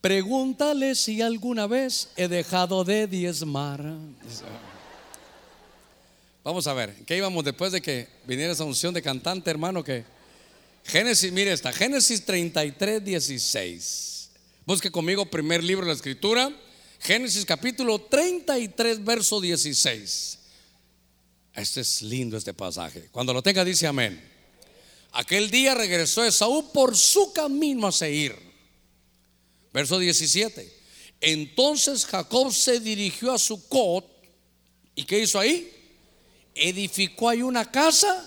Pregúntale si alguna vez he dejado de diezmar. Vamos a ver, ¿qué íbamos después de que viniera esa unción de cantante, hermano? Que Génesis, mire esta, Génesis 33, 16. Busque conmigo primer libro de la escritura, Génesis capítulo 33, verso 16. Este es lindo este pasaje. Cuando lo tenga dice amén. Aquel día regresó Esaú por su camino a Seir. Verso 17. Entonces Jacob se dirigió a Sucot. ¿Y qué hizo ahí? Edificó ahí una casa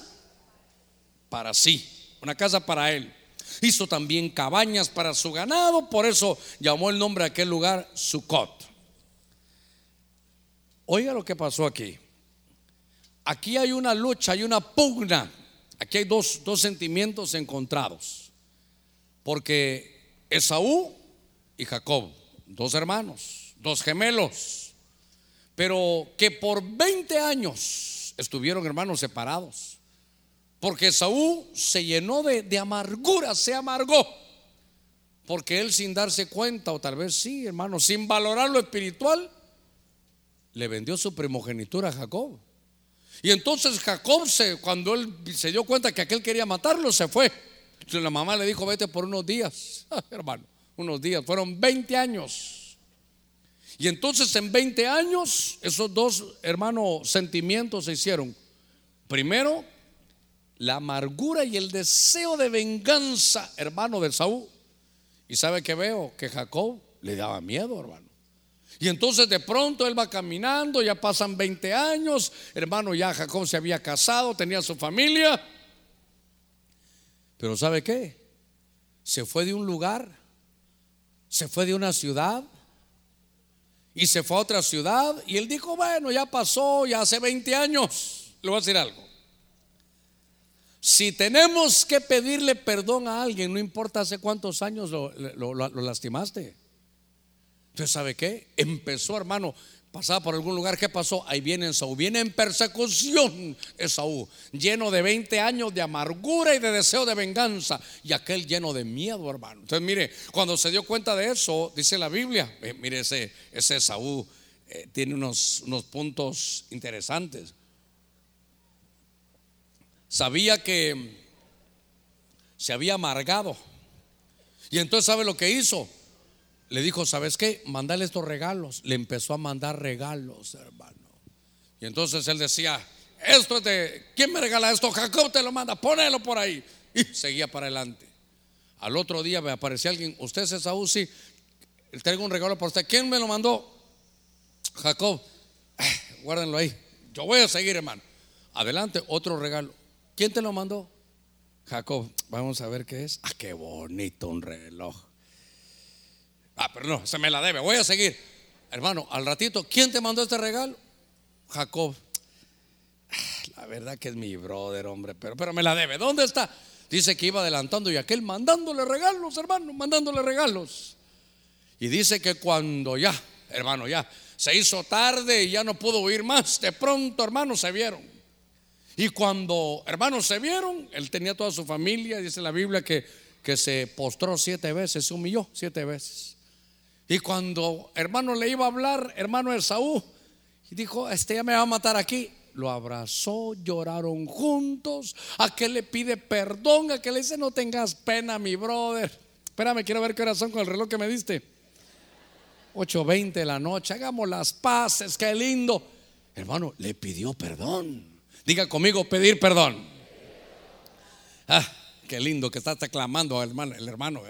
para sí, una casa para él. Hizo también cabañas para su ganado, por eso llamó el nombre de aquel lugar Sucot. Oiga lo que pasó aquí. Aquí hay una lucha, hay una pugna. Aquí hay dos, dos sentimientos encontrados. Porque Esaú y Jacob, dos hermanos, dos gemelos, pero que por 20 años estuvieron hermanos separados. Porque Esaú se llenó de, amargura, se amargó. Porque él sin darse cuenta, o tal vez sí, hermano, sin valorar lo espiritual, le vendió su primogenitura a Jacob. Y entonces Jacob, se, cuando él se dio cuenta que aquel quería matarlo, se fue. Entonces la mamá le dijo, vete por unos días, hermano, unos días. Fueron 20 años. Y entonces en 20 años, esos dos hermanos sentimientos se hicieron. Primero, la amargura y el deseo de venganza, hermano de Saúl. Y sabe que veo que Jacob le daba miedo, hermano. Y entonces de pronto él va caminando, ya pasan 20 años, hermano, ya Jacob se había casado, tenía su familia. Pero ¿sabe qué? Se fue de un lugar, se fue de una ciudad y se fue a otra ciudad y él dijo, bueno, ya pasó, ya hace 20 años. Le voy a decir algo. Si tenemos que pedirle perdón a alguien, no importa hace cuántos años lo, lastimaste. Entonces, ¿sabe qué? Empezó, hermano, pasaba por algún lugar, ¿qué pasó? Ahí viene Esaú, viene en persecución Esaú, lleno de 20 años de amargura y de deseo de venganza, y aquel lleno de miedo, hermano. Entonces, mire, cuando se dio cuenta de eso, dice la Biblia, eh, mire, ese, ese Esaú eh, tiene unos, unos puntos interesantes sabía que se había amargado. Y entonces, ¿sabe lo que hizo? Le dijo, ¿sabes qué? Mandale estos regalos. Le empezó a mandar regalos, hermano. Y entonces él decía, esto es de, ¿quién me regala esto? Jacob te lo manda, ponelo por ahí. Y seguía para adelante. Al otro día me aparecía alguien, usted es Esaú, sí. traigo un regalo para usted. ¿Quién me lo mandó? Jacob. Ah, guárdenlo ahí. Yo voy a seguir, hermano. Adelante, otro regalo. ¿Quién te lo mandó? Jacob. Vamos a ver qué es. Ah, qué bonito un reloj. Ah, pero no, se me la debe. Voy a seguir. Hermano, al ratito, ¿quién te mandó este regalo? Jacob. Ah, la verdad que es mi brother, hombre, pero, pero me la debe. ¿Dónde está? Dice que iba adelantando y aquel mandándole regalos, hermano, mandándole regalos. Y dice que cuando ya, hermano, ya se hizo tarde y ya no pudo huir más, de pronto, hermano, se vieron. Y cuando, hermanos, se vieron, él tenía toda su familia, dice la Biblia que, que se postró siete veces, se humilló siete veces. Y cuando hermano le iba a hablar, hermano Esaú, y dijo, este ya me va a matar aquí, lo abrazó, lloraron juntos, a que le pide perdón, a que le dice, no tengas pena, mi brother. Espérame, quiero ver qué hora son con el reloj que me diste. 8.20 de la noche, hagamos las paces, qué lindo. Hermano, le pidió perdón. Diga conmigo, pedir perdón. Ah, qué lindo que está clamando el hermano. El hermano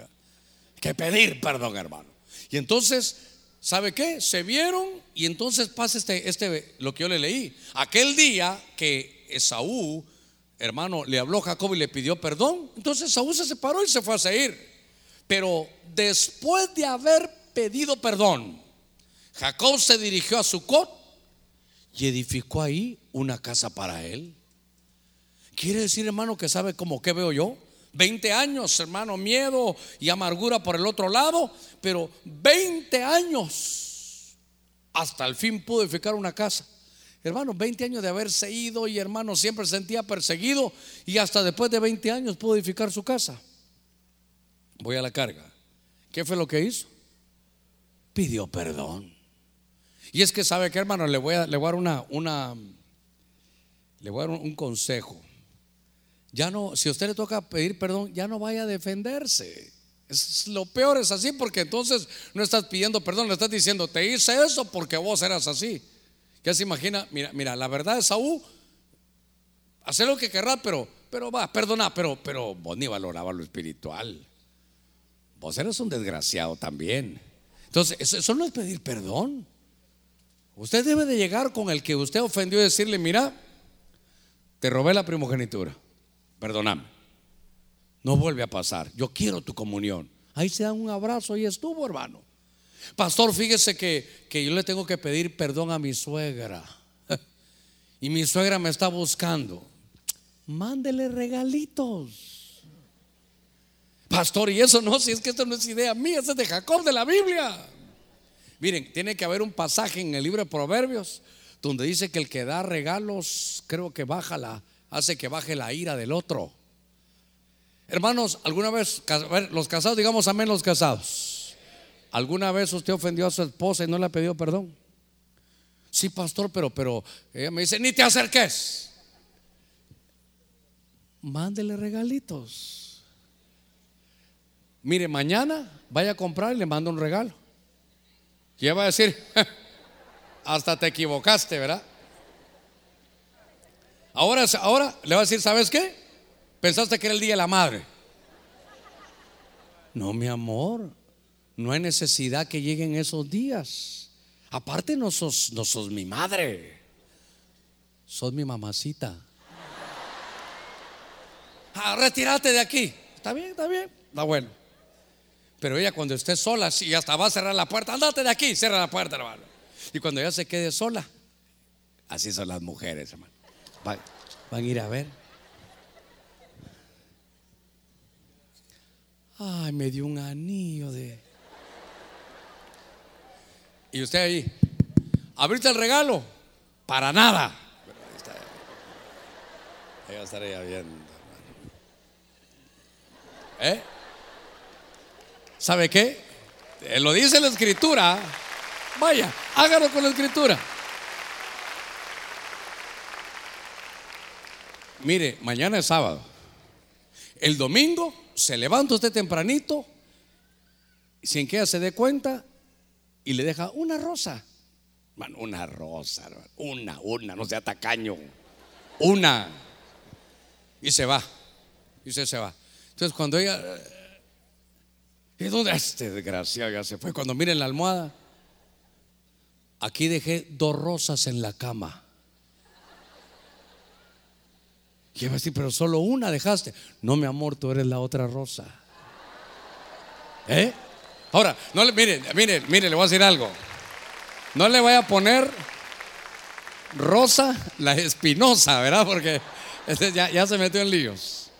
Que pedir perdón, hermano. Y entonces, ¿sabe qué? Se vieron y entonces pasa este, este, lo que yo le leí. Aquel día que Esaú, hermano, le habló a Jacob y le pidió perdón, entonces Esaú se separó y se fue a seguir. Pero después de haber pedido perdón, Jacob se dirigió a Sucot y edificó ahí una casa para él. Quiere decir, hermano, que sabe cómo que veo yo. 20 años, hermano, miedo y amargura por el otro lado, pero 20 años hasta el fin pudo edificar una casa. Hermano, 20 años de haberse ido y hermano siempre sentía perseguido y hasta después de 20 años pudo edificar su casa. Voy a la carga. ¿Qué fue lo que hizo? Pidió perdón. Y es que sabe que hermano, le voy a, le dar una, una, le voy a dar un consejo. Ya no, si a usted le toca pedir perdón, ya no vaya a defenderse. Lo peor es así porque entonces no estás pidiendo perdón, le estás diciendo, te hice eso porque vos eras así. Ya se imagina, mira, mira, la verdad es Saúl, hacer lo que querrá, pero, pero va, perdona, pero, pero vos ni valoraba lo espiritual. Vos eres un desgraciado también. Entonces, eso no es pedir perdón. Usted debe de llegar con el que usted ofendió y decirle, mira, te robé la primogenitura, perdóname. No vuelve a pasar. Yo quiero tu comunión. Ahí se dan un abrazo y estuvo, hermano. Pastor, fíjese que, que yo le tengo que pedir perdón a mi suegra. Y mi suegra me está buscando. Mándele regalitos. Pastor, y eso no, si es que esto no es idea mía, es de Jacob de la Biblia. Miren, tiene que haber un pasaje en el libro de Proverbios donde dice que el que da regalos, creo que baja la, hace que baje la ira del otro. Hermanos, alguna vez, los casados, digamos amén los casados. ¿Alguna vez usted ofendió a su esposa y no le ha pedido perdón? Sí, pastor, pero, pero ella me dice, ni te acerques. Mándele regalitos. Mire, mañana vaya a comprar y le mando un regalo. ¿Qué va a decir? Hasta te equivocaste, ¿verdad? Ahora, ahora le va a decir, ¿sabes qué? Pensaste que era el día de la madre. No, mi amor, no hay necesidad que lleguen esos días. Aparte, no sos, no sos mi madre, sos mi mamacita. Ah, retírate de aquí. Está bien, está bien, está bueno. Pero ella cuando esté sola, si hasta va a cerrar la puerta, andate de aquí, cierra la puerta, hermano. Y cuando ella se quede sola, así son las mujeres, hermano. Van, a ir a ver. Ay, me dio un anillo de... Y usted ahí, ¿abriste el regalo? Para nada. Ella estaría viendo. ¿Eh? ¿Sabe qué? Lo dice la escritura. Vaya, hágalo con la escritura. Mire, mañana es sábado. El domingo se levanta usted tempranito, sin que ella se dé cuenta, y le deja una rosa. una rosa, una, una, no sea tacaño. Una. Y se va. Y usted se va. Entonces, cuando ella ¿Y dónde este desgraciado ya se fue? Cuando miren la almohada, aquí dejé dos rosas en la cama. Y va a decir, pero solo una dejaste. No, mi amor, tú eres la otra rosa. ¿Eh? Ahora, no le, mire, mire, mire, le voy a decir algo. No le voy a poner rosa la espinosa, ¿verdad? Porque este ya, ya se metió en líos.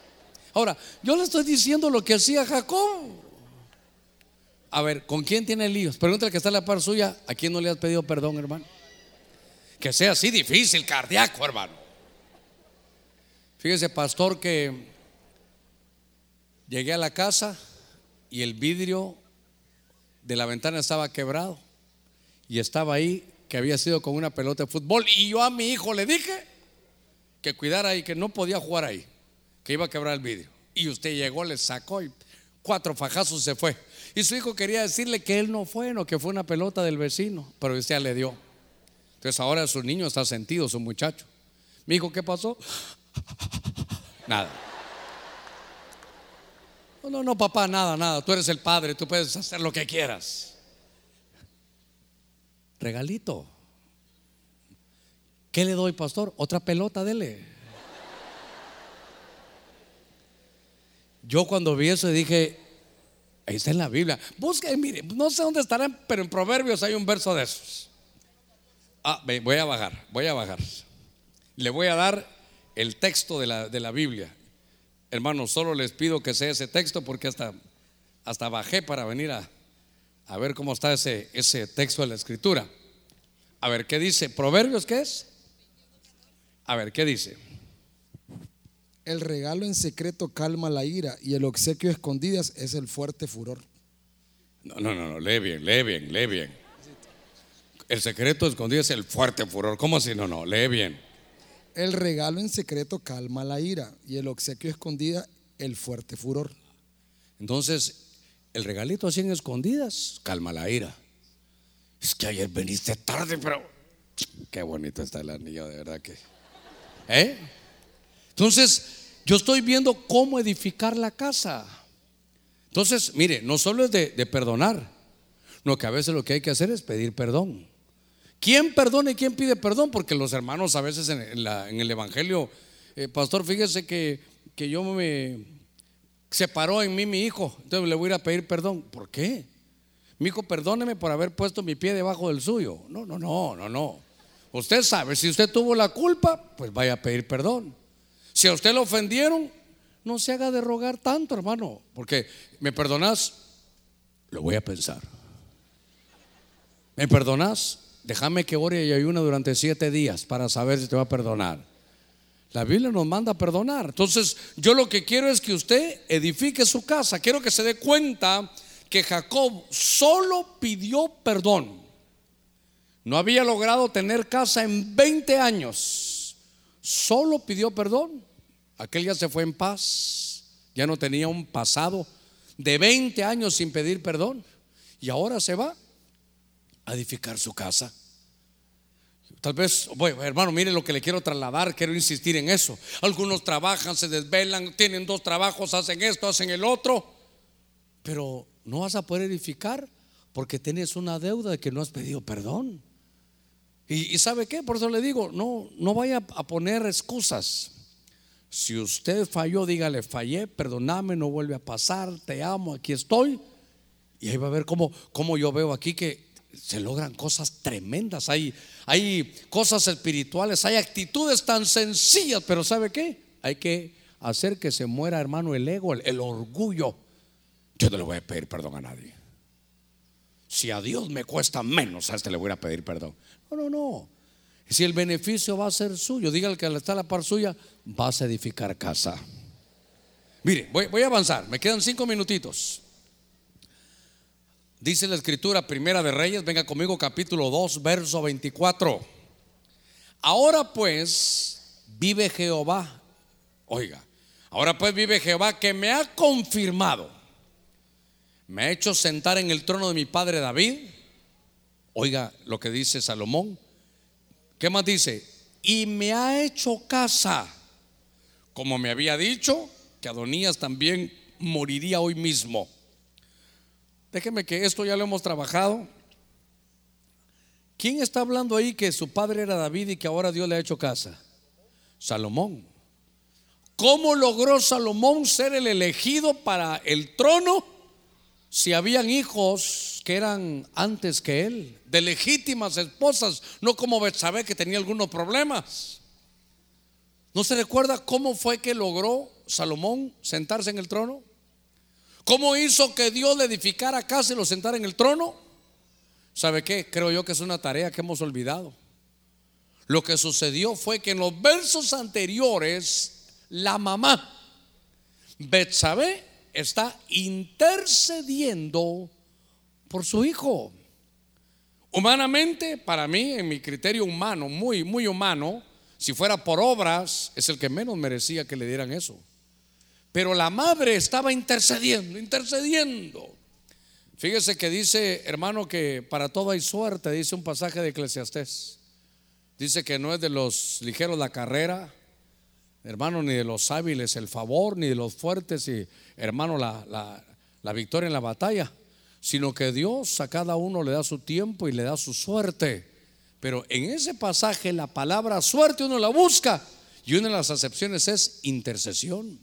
Ahora, yo le estoy diciendo lo que hacía Jacob. A ver, ¿con quién tiene líos? Pregúntale que está en la par suya, ¿a quién no le has pedido perdón, hermano? Que sea así difícil, cardíaco, hermano. Fíjese, pastor, que llegué a la casa y el vidrio de la ventana estaba quebrado y estaba ahí que había sido con una pelota de fútbol y yo a mi hijo le dije que cuidara ahí, que no podía jugar ahí, que iba a quebrar el vidrio. Y usted llegó, le sacó y cuatro fajazos se fue. Y su hijo quería decirle que él no fue, no, que fue una pelota del vecino, pero usted le dio. Entonces ahora su niño está sentido, su muchacho. Mi hijo, ¿qué pasó? Nada. No, no, no, papá, nada, nada. Tú eres el padre, tú puedes hacer lo que quieras. Regalito. ¿Qué le doy, pastor? Otra pelota, dele. Yo cuando vi eso dije, ahí está en la Biblia. Busque, mire, no sé dónde estarán, pero en Proverbios hay un verso de esos. Ah, voy a bajar, voy a bajar. Le voy a dar el texto de la, de la Biblia. Hermanos, solo les pido que sea ese texto porque hasta, hasta bajé para venir a, a ver cómo está ese, ese texto de la escritura. A ver, ¿qué dice? ¿Proverbios qué es? A ver, ¿qué dice? El regalo en secreto calma la ira y el obsequio escondidas es el fuerte furor. No, no, no, no, lee bien, lee bien, lee bien. El secreto escondido es el fuerte furor. ¿Cómo así? No, no, lee bien. El regalo en secreto calma la ira y el obsequio escondida el fuerte furor. Entonces, el regalito así en escondidas calma la ira. Es que ayer veniste tarde, pero qué bonito está el anillo, de verdad que. ¿Eh? Entonces, yo estoy viendo cómo edificar la casa. Entonces, mire, no solo es de, de perdonar, no que a veces lo que hay que hacer es pedir perdón. ¿Quién perdona y quién pide perdón? Porque los hermanos a veces en, el Evangelio, eh, pastor, fíjese que, que yo me separó en mí mi hijo, entonces le voy a ir a pedir perdón. ¿Por qué? Mi hijo, perdóneme por haber puesto mi pie debajo del suyo. No, no, no, no, no. Usted sabe, si usted tuvo la culpa, pues vaya a pedir perdón. Si a usted lo ofendieron, no se haga de rogar tanto, hermano, porque me perdonas, lo voy a pensar. ¿Me perdonas? Déjame que ore y ayuna durante siete días para saber si te va a perdonar. La Biblia nos manda a perdonar. Entonces, yo lo que quiero es que usted edifique su casa. Quiero que se dé cuenta que Jacob solo pidió perdón. No había logrado tener casa en 20 años. Solo pidió perdón. Aquel ya se fue en paz. Ya no tenía un pasado de 20 años sin pedir perdón. Y ahora se va a edificar su casa. Tal vez, bueno, hermano, mire lo que le quiero trasladar, quiero insistir en eso. Algunos trabajan, se desvelan, tienen dos trabajos, hacen esto, hacen el otro, pero no vas a poder edificar porque tienes una deuda de que no has pedido perdón. Y, sabe qué, por eso le digo, no, no vaya a poner excusas. Si usted falló, dígale, fallé, perdóname, no vuelve a pasar, te amo, aquí estoy. Y ahí va a ver cómo, cómo yo veo aquí que se logran cosas tremendas, hay, hay cosas espirituales, hay actitudes tan sencillas, pero ¿sabe qué? Hay que hacer que se muera, hermano, el ego, el, orgullo. Yo no le voy a pedir perdón a nadie. Si a Dios me cuesta menos, a este le voy a pedir perdón. No, no, no. Si el beneficio va a ser suyo, dígale que está a la par suya, vas a edificar casa. Mire, voy, voy a avanzar, me quedan cinco minutitos. Dice la escritura primera de Reyes, venga conmigo capítulo 2, verso 24. Ahora pues vive Jehová. Oiga, ahora pues vive Jehová que me ha confirmado. Me ha hecho sentar en el trono de mi padre David. Oiga lo que dice Salomón. ¿Qué más dice? Y me ha hecho casa. Como me había dicho, que Adonías también moriría hoy mismo. Déjeme que esto ya lo hemos trabajado. ¿Quién está hablando ahí que su padre era David y que ahora Dios le ha hecho casa? Salomón. ¿Cómo logró Salomón ser el elegido para el trono si habían hijos que eran antes que él, de legítimas esposas, no como Betsabé que tenía algunos problemas? ¿No se recuerda cómo fue que logró Salomón sentarse en el trono? ¿Cómo hizo que Dios le edificara casa y lo sentara en el trono? ¿Sabe qué? Creo yo que es una tarea que hemos olvidado. Lo que sucedió fue que en los versos anteriores, la mamá, Betsabé, está intercediendo por su hijo. Humanamente, para mí, en mi criterio humano, muy, muy humano, si fuera por obras, es el que menos merecía que le dieran eso. Pero la madre estaba intercediendo, intercediendo. Fíjese que dice, hermano, que para todo hay suerte, dice un pasaje de Eclesiastés. Dice que no es de los ligeros la carrera, hermano, ni de los hábiles el favor, ni de los fuertes y, hermano, la, la victoria en la batalla, sino que Dios a cada uno le da su tiempo y le da su suerte. Pero en ese pasaje la palabra suerte uno la busca y una de las acepciones es intercesión.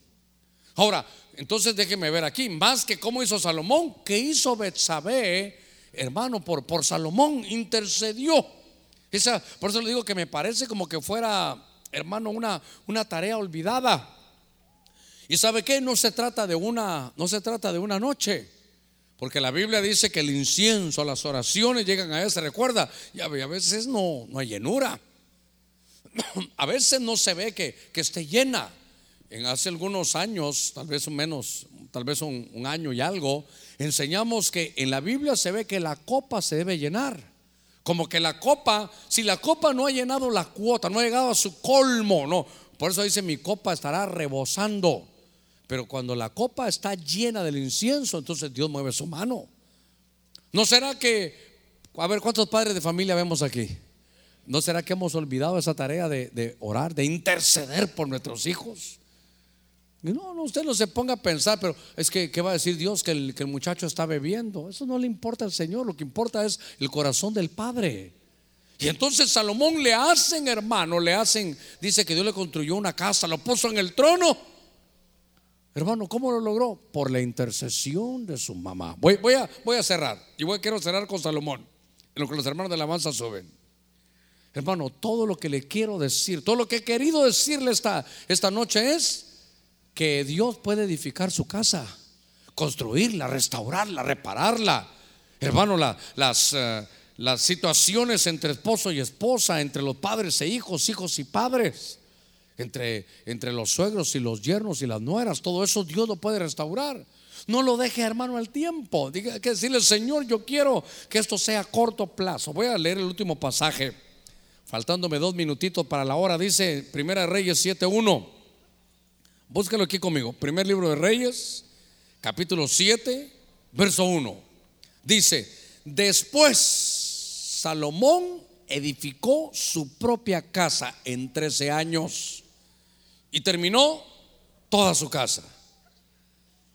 Ahora, entonces déjeme ver aquí, más que cómo hizo Salomón, que hizo Betsabé, hermano, por, por Salomón, intercedió. Esa, por eso le digo que me parece como que fuera, hermano, una, una tarea olvidada. Y sabe qué, no se trata de una, no se trata de una noche. Porque la Biblia dice que el incienso, las oraciones llegan a ese. Recuerda, y a veces no, no hay llenura. A veces no se ve que, que esté llena en hace algunos años, tal vez menos, tal vez un, año y algo, enseñamos que en la Biblia se ve que la copa se debe llenar. Como que la copa, si la copa no ha llenado la cuota, no ha llegado a su colmo, no. Por eso dice mi copa estará rebosando. Pero cuando la copa está llena del incienso, entonces Dios mueve su mano. ¿No será que, a ver, cuántos padres de familia vemos aquí? ¿No será que hemos olvidado esa tarea de orar, de interceder por nuestros hijos? No, no, usted no se ponga a pensar, pero es que, ¿qué va a decir Dios? Que el, muchacho está bebiendo. Eso no le importa al Señor, lo que importa es el corazón del Padre. Y entonces Salomón le hacen, hermano, le hacen, dice que Dios le construyó una casa, lo puso en el trono. Hermano, ¿cómo lo logró? Por la intercesión de su mamá. Voy, voy, a, voy a cerrar, y voy, quiero cerrar con Salomón, en lo que los hermanos de la alabanza suben. Hermano, todo lo que le quiero decir, todo lo que he querido decirle esta, esta noche es que Dios puede edificar su casa, construirla, restaurarla, repararla. Hermano, las, uh, las situaciones entre esposo y esposa, entre los padres e hijos, hijos y padres, entre, entre los suegros y los yernos y las nueras, todo eso Dios lo puede restaurar. No lo deje, hermano, al tiempo. Diga que decirle, Señor, yo quiero que esto sea a corto plazo. Voy a leer el último pasaje, faltándome dos minutitos para la hora. Dice Primera Reyes 7:1. Búscalo aquí conmigo. Primer libro de Reyes, capítulo 7, verso 1. Dice, después Salomón edificó su propia casa en 13 años y terminó toda su casa.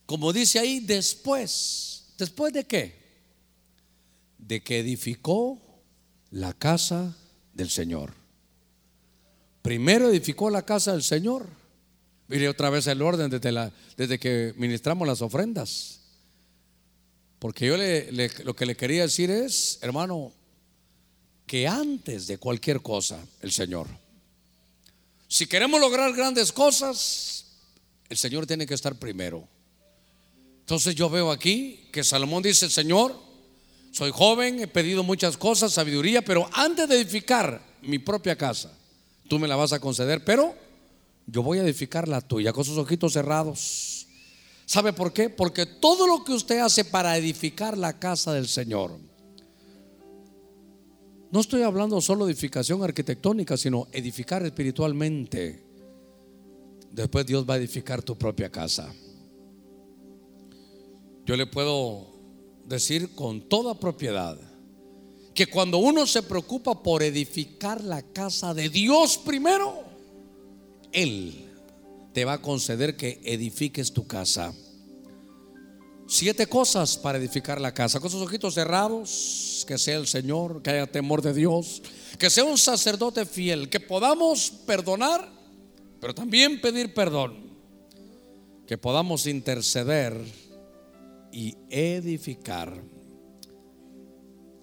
Como dice ahí, después, ¿después de qué? De que edificó la casa del Señor. Primero edificó la casa del Señor Mire otra vez el orden desde, la, desde que ministramos las ofrendas. Porque yo lo que le quería decir es, hermano, que antes de cualquier cosa, el Señor. Si queremos lograr grandes cosas, el Señor tiene que estar primero. Entonces yo veo aquí que Salomón dice, Señor, soy joven, he pedido muchas cosas, sabiduría, pero antes de edificar mi propia casa, tú me la vas a conceder, pero yo voy a edificar la tuya con sus ojitos cerrados. ¿Sabe por qué? Porque todo lo que usted hace para edificar la casa del Señor, no estoy hablando solo de edificación arquitectónica, sino edificar espiritualmente. Después Dios va a edificar tu propia casa. Yo le puedo decir con toda propiedad que cuando uno se preocupa por edificar la casa de Dios primero, él te va a conceder que edifiques tu casa. siete cosas para edificar la casa. Con sus ojitos cerrados, que sea el Señor, que haya temor de Dios, que sea un sacerdote fiel, que podamos perdonar, pero también pedir perdón, que podamos interceder y edificar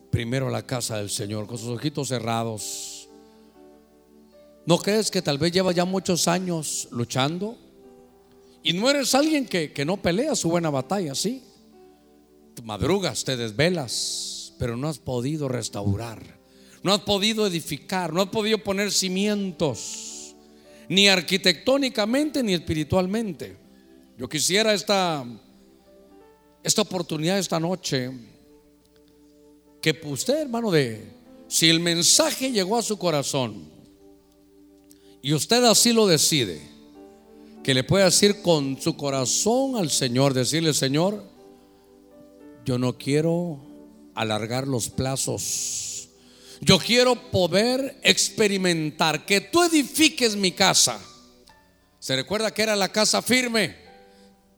primero la casa del Señor, con sus ojitos cerrados. ¿No crees que tal vez lleva ya muchos años luchando? Y no eres alguien que, no pelea su buena batalla, sí. madrugas, te desvelas, pero no has podido restaurar, no has podido edificar, no has podido poner cimientos, ni arquitectónicamente ni espiritualmente. Yo quisiera esta, esta oportunidad esta noche que usted, hermano, de si el mensaje llegó a su corazón y usted así lo decide, que le pueda decir con su corazón al Señor, decirle, Señor, yo no quiero alargar los plazos. Yo quiero poder experimentar que tú edifiques mi casa. Se recuerda que era la casa firme,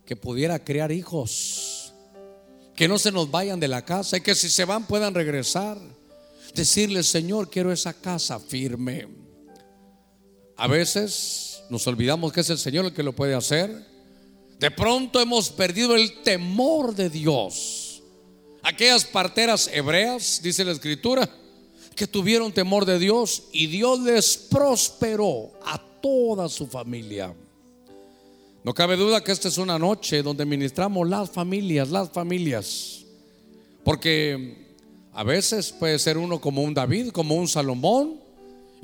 que pudiera crear hijos, que no se nos vayan de la casa y que si se van puedan regresar. Decirle, Señor, quiero esa casa firme. A veces nos olvidamos que es el Señor el que lo puede hacer. De pronto hemos perdido el temor de Dios. Aquellas parteras hebreas, dice la escritura, que tuvieron temor de Dios y Dios les prosperó a toda su familia. No cabe duda que esta es una noche donde ministramos las familias, las familias. Porque a veces puede ser uno como un David, como un Salomón,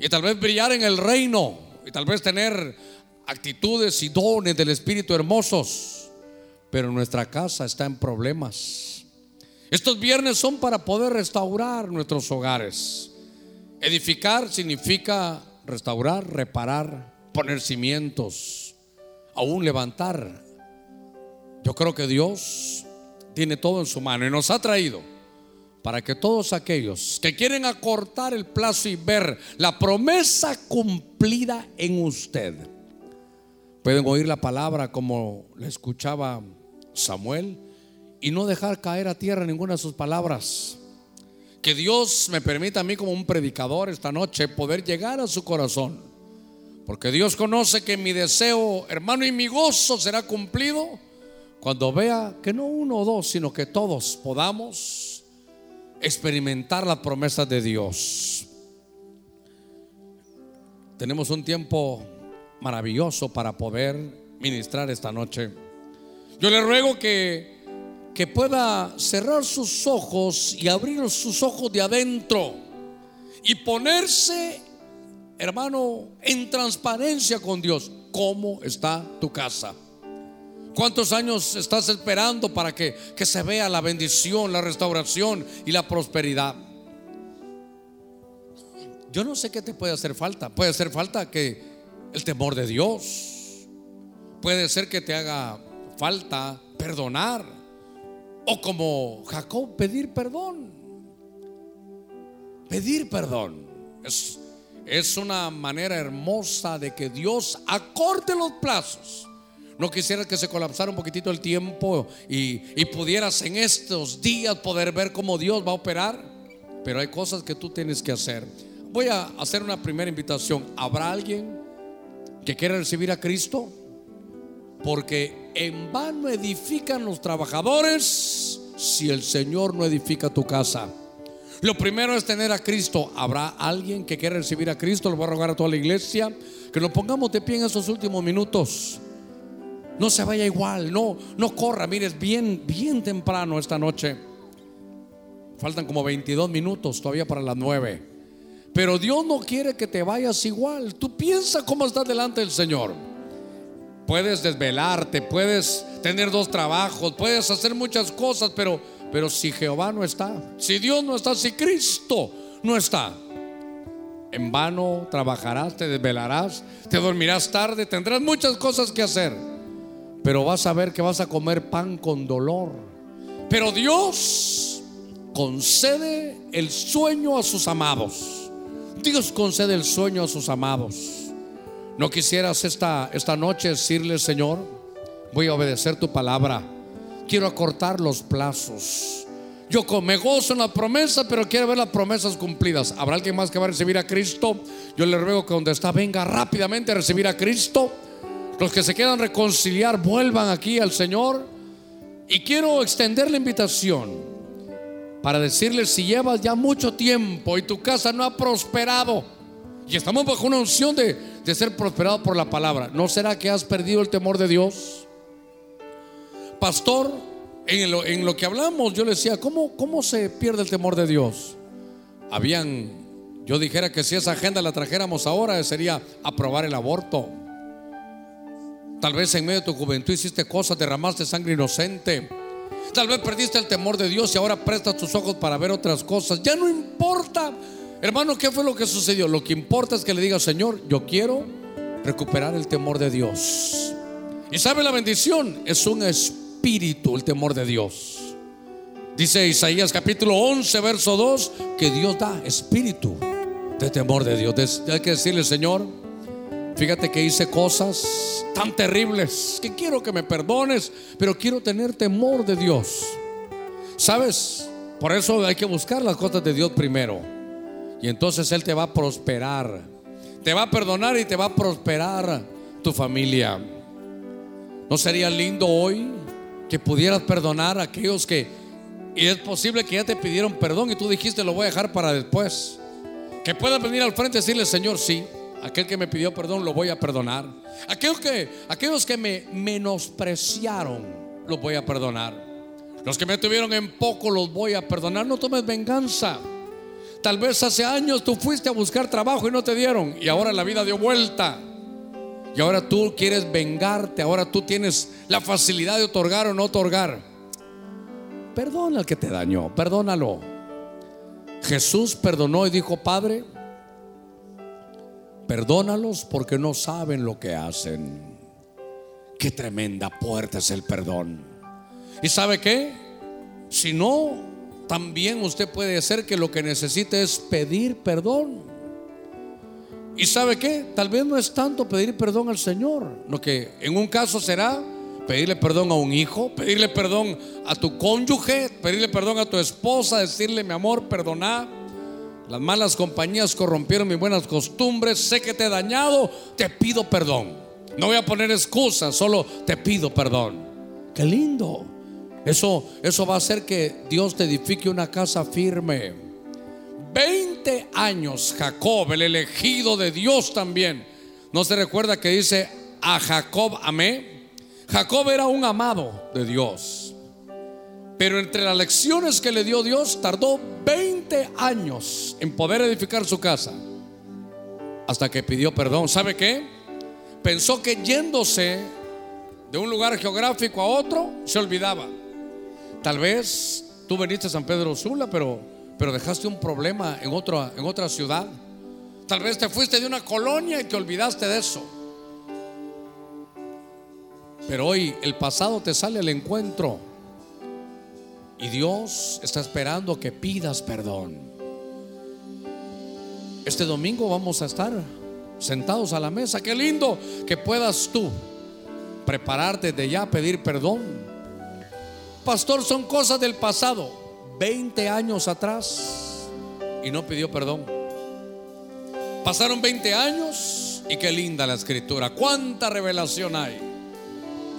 y tal vez brillar en el reino y tal vez tener actitudes y dones del Espíritu hermosos, pero nuestra casa está en problemas. Estos viernes son para poder restaurar nuestros hogares. Edificar significa restaurar, reparar, poner cimientos, aún levantar. Yo creo que Dios tiene todo en su mano y nos ha traído para que todos aquellos que quieren acortar el plazo y ver la promesa cumplida en usted, pueden oír la palabra como le escuchaba Samuel y no dejar caer a tierra ninguna de sus palabras. Que Dios me permita a mí como un predicador esta noche poder llegar a su corazón. Porque Dios conoce que mi deseo, hermano, y mi gozo será cumplido cuando vea que no uno o dos, sino que todos podamos experimentar la promesa de Dios. Tenemos un tiempo maravilloso para poder ministrar esta noche. Yo le ruego que, que pueda cerrar sus ojos y abrir sus ojos de adentro y ponerse, hermano, en transparencia con Dios. ¿Cómo está tu casa? ¿Cuántos años estás esperando para que, se vea la bendición, la restauración y la prosperidad? Yo no sé qué te puede hacer falta. Puede hacer falta que el temor de Dios. Puede ser que te haga falta perdonar. O como Jacob, pedir perdón. Pedir perdón. Es, es una manera hermosa de que Dios acorte los plazos no quisiera que se colapsara un poquitito el tiempo y, pudieras en estos días poder ver cómo Dios va a operar. Pero hay cosas que tú tienes que hacer. Voy a hacer una primera invitación. ¿Habrá alguien que quiera recibir a Cristo? Porque en vano edifican los trabajadores si el Señor no edifica tu casa. Lo primero es tener a Cristo. ¿Habrá alguien que quiera recibir a Cristo? Lo voy a rogar a toda la iglesia. Que nos pongamos de pie en esos últimos minutos. No se vaya igual, no, no corra. Mire, es bien, bien temprano esta noche. Faltan como 22 minutos todavía para las 9. Pero Dios no quiere que te vayas igual. Tú piensa cómo estás delante del Señor. Puedes desvelarte, puedes tener dos trabajos, puedes hacer muchas cosas, pero, pero si Jehová no está, si Dios no está, si Cristo no está, en vano trabajarás, te desvelarás, te dormirás tarde, tendrás muchas cosas que hacer pero vas a ver que vas a comer pan con dolor. Pero Dios concede el sueño a sus amados. Dios concede el sueño a sus amados. ¿No quisieras esta, esta noche decirle, Señor, voy a obedecer tu palabra? quiero acortar los plazos. Yo me gozo en la promesa, pero quiero ver las promesas cumplidas. ¿Habrá alguien más que va a recibir a Cristo? Yo le ruego que donde está venga rápidamente a recibir a Cristo. Los que se quieran reconciliar, vuelvan aquí al Señor. Y quiero extender la invitación para decirles si llevas ya mucho tiempo y tu casa no ha prosperado y estamos bajo una unción de, de ser prosperado por la palabra, ¿no será que has perdido el temor de Dios? Pastor, en lo, en lo que hablamos, yo le decía, ¿cómo, ¿cómo se pierde el temor de Dios? Habían, yo dijera que si esa agenda la trajéramos ahora, sería aprobar el aborto. Tal vez en medio de tu juventud hiciste cosas, derramaste sangre inocente. Tal vez perdiste el temor de Dios y ahora prestas tus ojos para ver otras cosas. Ya no importa. Hermano, ¿qué fue lo que sucedió? Lo que importa es que le diga, Señor, yo quiero recuperar el temor de Dios. Y sabe la bendición, es un espíritu el temor de Dios. Dice Isaías capítulo 11, verso 2, que Dios da espíritu de temor de Dios. Hay que decirle, Señor, fíjate que hice cosas tan terribles que quiero que me perdones, pero quiero tener temor de Dios. ¿Sabes? Por eso hay que buscar las cosas de Dios primero. Y entonces Él te va a prosperar. Te va a perdonar y te va a prosperar tu familia. ¿No sería lindo hoy que pudieras perdonar a aquellos que... Y es posible que ya te pidieron perdón y tú dijiste lo voy a dejar para después. Que puedas venir al frente y decirle, Señor, sí, aquel que me pidió perdón lo voy a perdonar. Aquellos que, aquellos que me menospreciaron, los voy a perdonar. Los que me tuvieron en poco, los voy a perdonar. No tomes venganza. Tal vez hace años tú fuiste a buscar trabajo y no te dieron. Y ahora la vida dio vuelta. Y ahora tú quieres vengarte. Ahora tú tienes la facilidad de otorgar o no otorgar. Perdona al que te dañó. Perdónalo. Jesús perdonó y dijo, Padre, perdónalos porque no saben lo que hacen. Qué tremenda puerta es el perdón. ¿Y sabe qué? Si no también usted puede ser que lo que necesite es pedir perdón. ¿Y sabe qué? Tal vez no es tanto pedir perdón al Señor. Lo que en un caso será pedirle perdón a un hijo, pedirle perdón a tu cónyuge, pedirle perdón a tu esposa, decirle mi amor, perdona. Las malas compañías corrompieron mis buenas costumbres, sé que te he dañado, te pido perdón. No voy a poner excusas, solo te pido perdón. Qué lindo. Eso, eso va a hacer que Dios te edifique una casa firme. 20 años Jacob, el elegido de Dios también. ¿No se recuerda que dice a Jacob amé? Jacob era un amado de Dios. Pero entre las lecciones que le dio Dios, tardó 20 años en poder edificar su casa. Hasta que pidió perdón. ¿Sabe qué? Pensó que yéndose de un lugar geográfico a otro, se olvidaba. Tal vez tú veniste a San Pedro Sula, pero, pero dejaste un problema en, otra en otra ciudad. Tal vez te fuiste de una colonia y te olvidaste de eso. Pero hoy el pasado te sale al encuentro. Y Dios está esperando que pidas perdón. Este domingo vamos a estar sentados a la mesa. Qué lindo que puedas tú prepararte de ya pedir perdón Pastor, son cosas del pasado. 20 años atrás y no pidió perdón. Pasaron 20 años y qué linda la escritura. Cuánta revelación hay.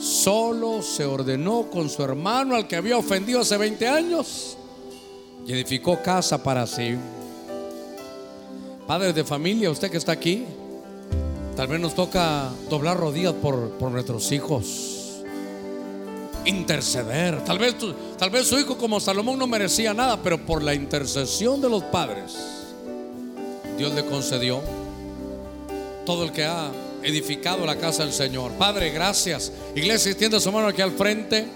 Solo se ordenó con su hermano al que había ofendido hace 20 años y edificó casa para sí. Padres de familia, usted que está aquí, tal vez nos toca doblar rodillas por, por nuestros hijos interceder. Tal vez, tal vez su hijo como Salomón no merecía nada, pero por la intercesión de los padres, Dios le concedió todo el que ha edificado la casa del Señor. Padre, gracias. Iglesia, extiende su mano aquí al frente.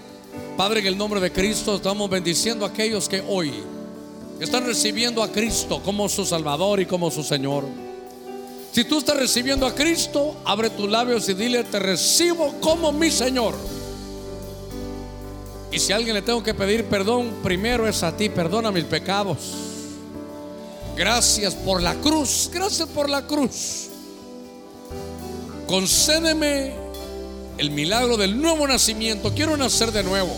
Padre, en el nombre de Cristo estamos bendiciendo a aquellos que hoy están recibiendo a Cristo como su Salvador y como su Señor. Si tú estás recibiendo a Cristo, abre tus labios y dile, te recibo como mi Señor. Y si a alguien le tengo que pedir perdón, primero es a ti, perdona mis pecados. Gracias por la cruz, gracias por la cruz. Concédeme el milagro del nuevo nacimiento. Quiero nacer de nuevo.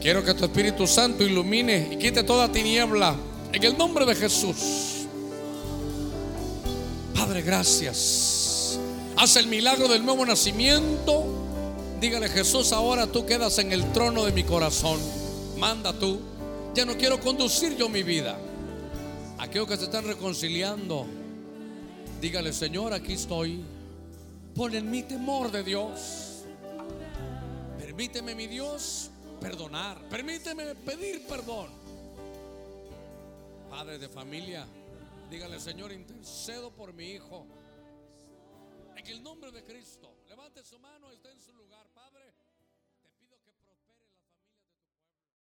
Quiero que tu Espíritu Santo ilumine y quite toda tiniebla en el nombre de Jesús. Padre, gracias. Haz el milagro del nuevo nacimiento. Dígale Jesús, ahora tú quedas en el trono de mi corazón. Manda tú. Ya no quiero conducir yo mi vida. Aquellos que se están reconciliando, dígale Señor, aquí estoy. Pon en mi temor de Dios. Permíteme, mi Dios, perdonar. Permíteme pedir perdón. Padre de familia, dígale Señor, intercedo por mi hijo. En el nombre de Cristo,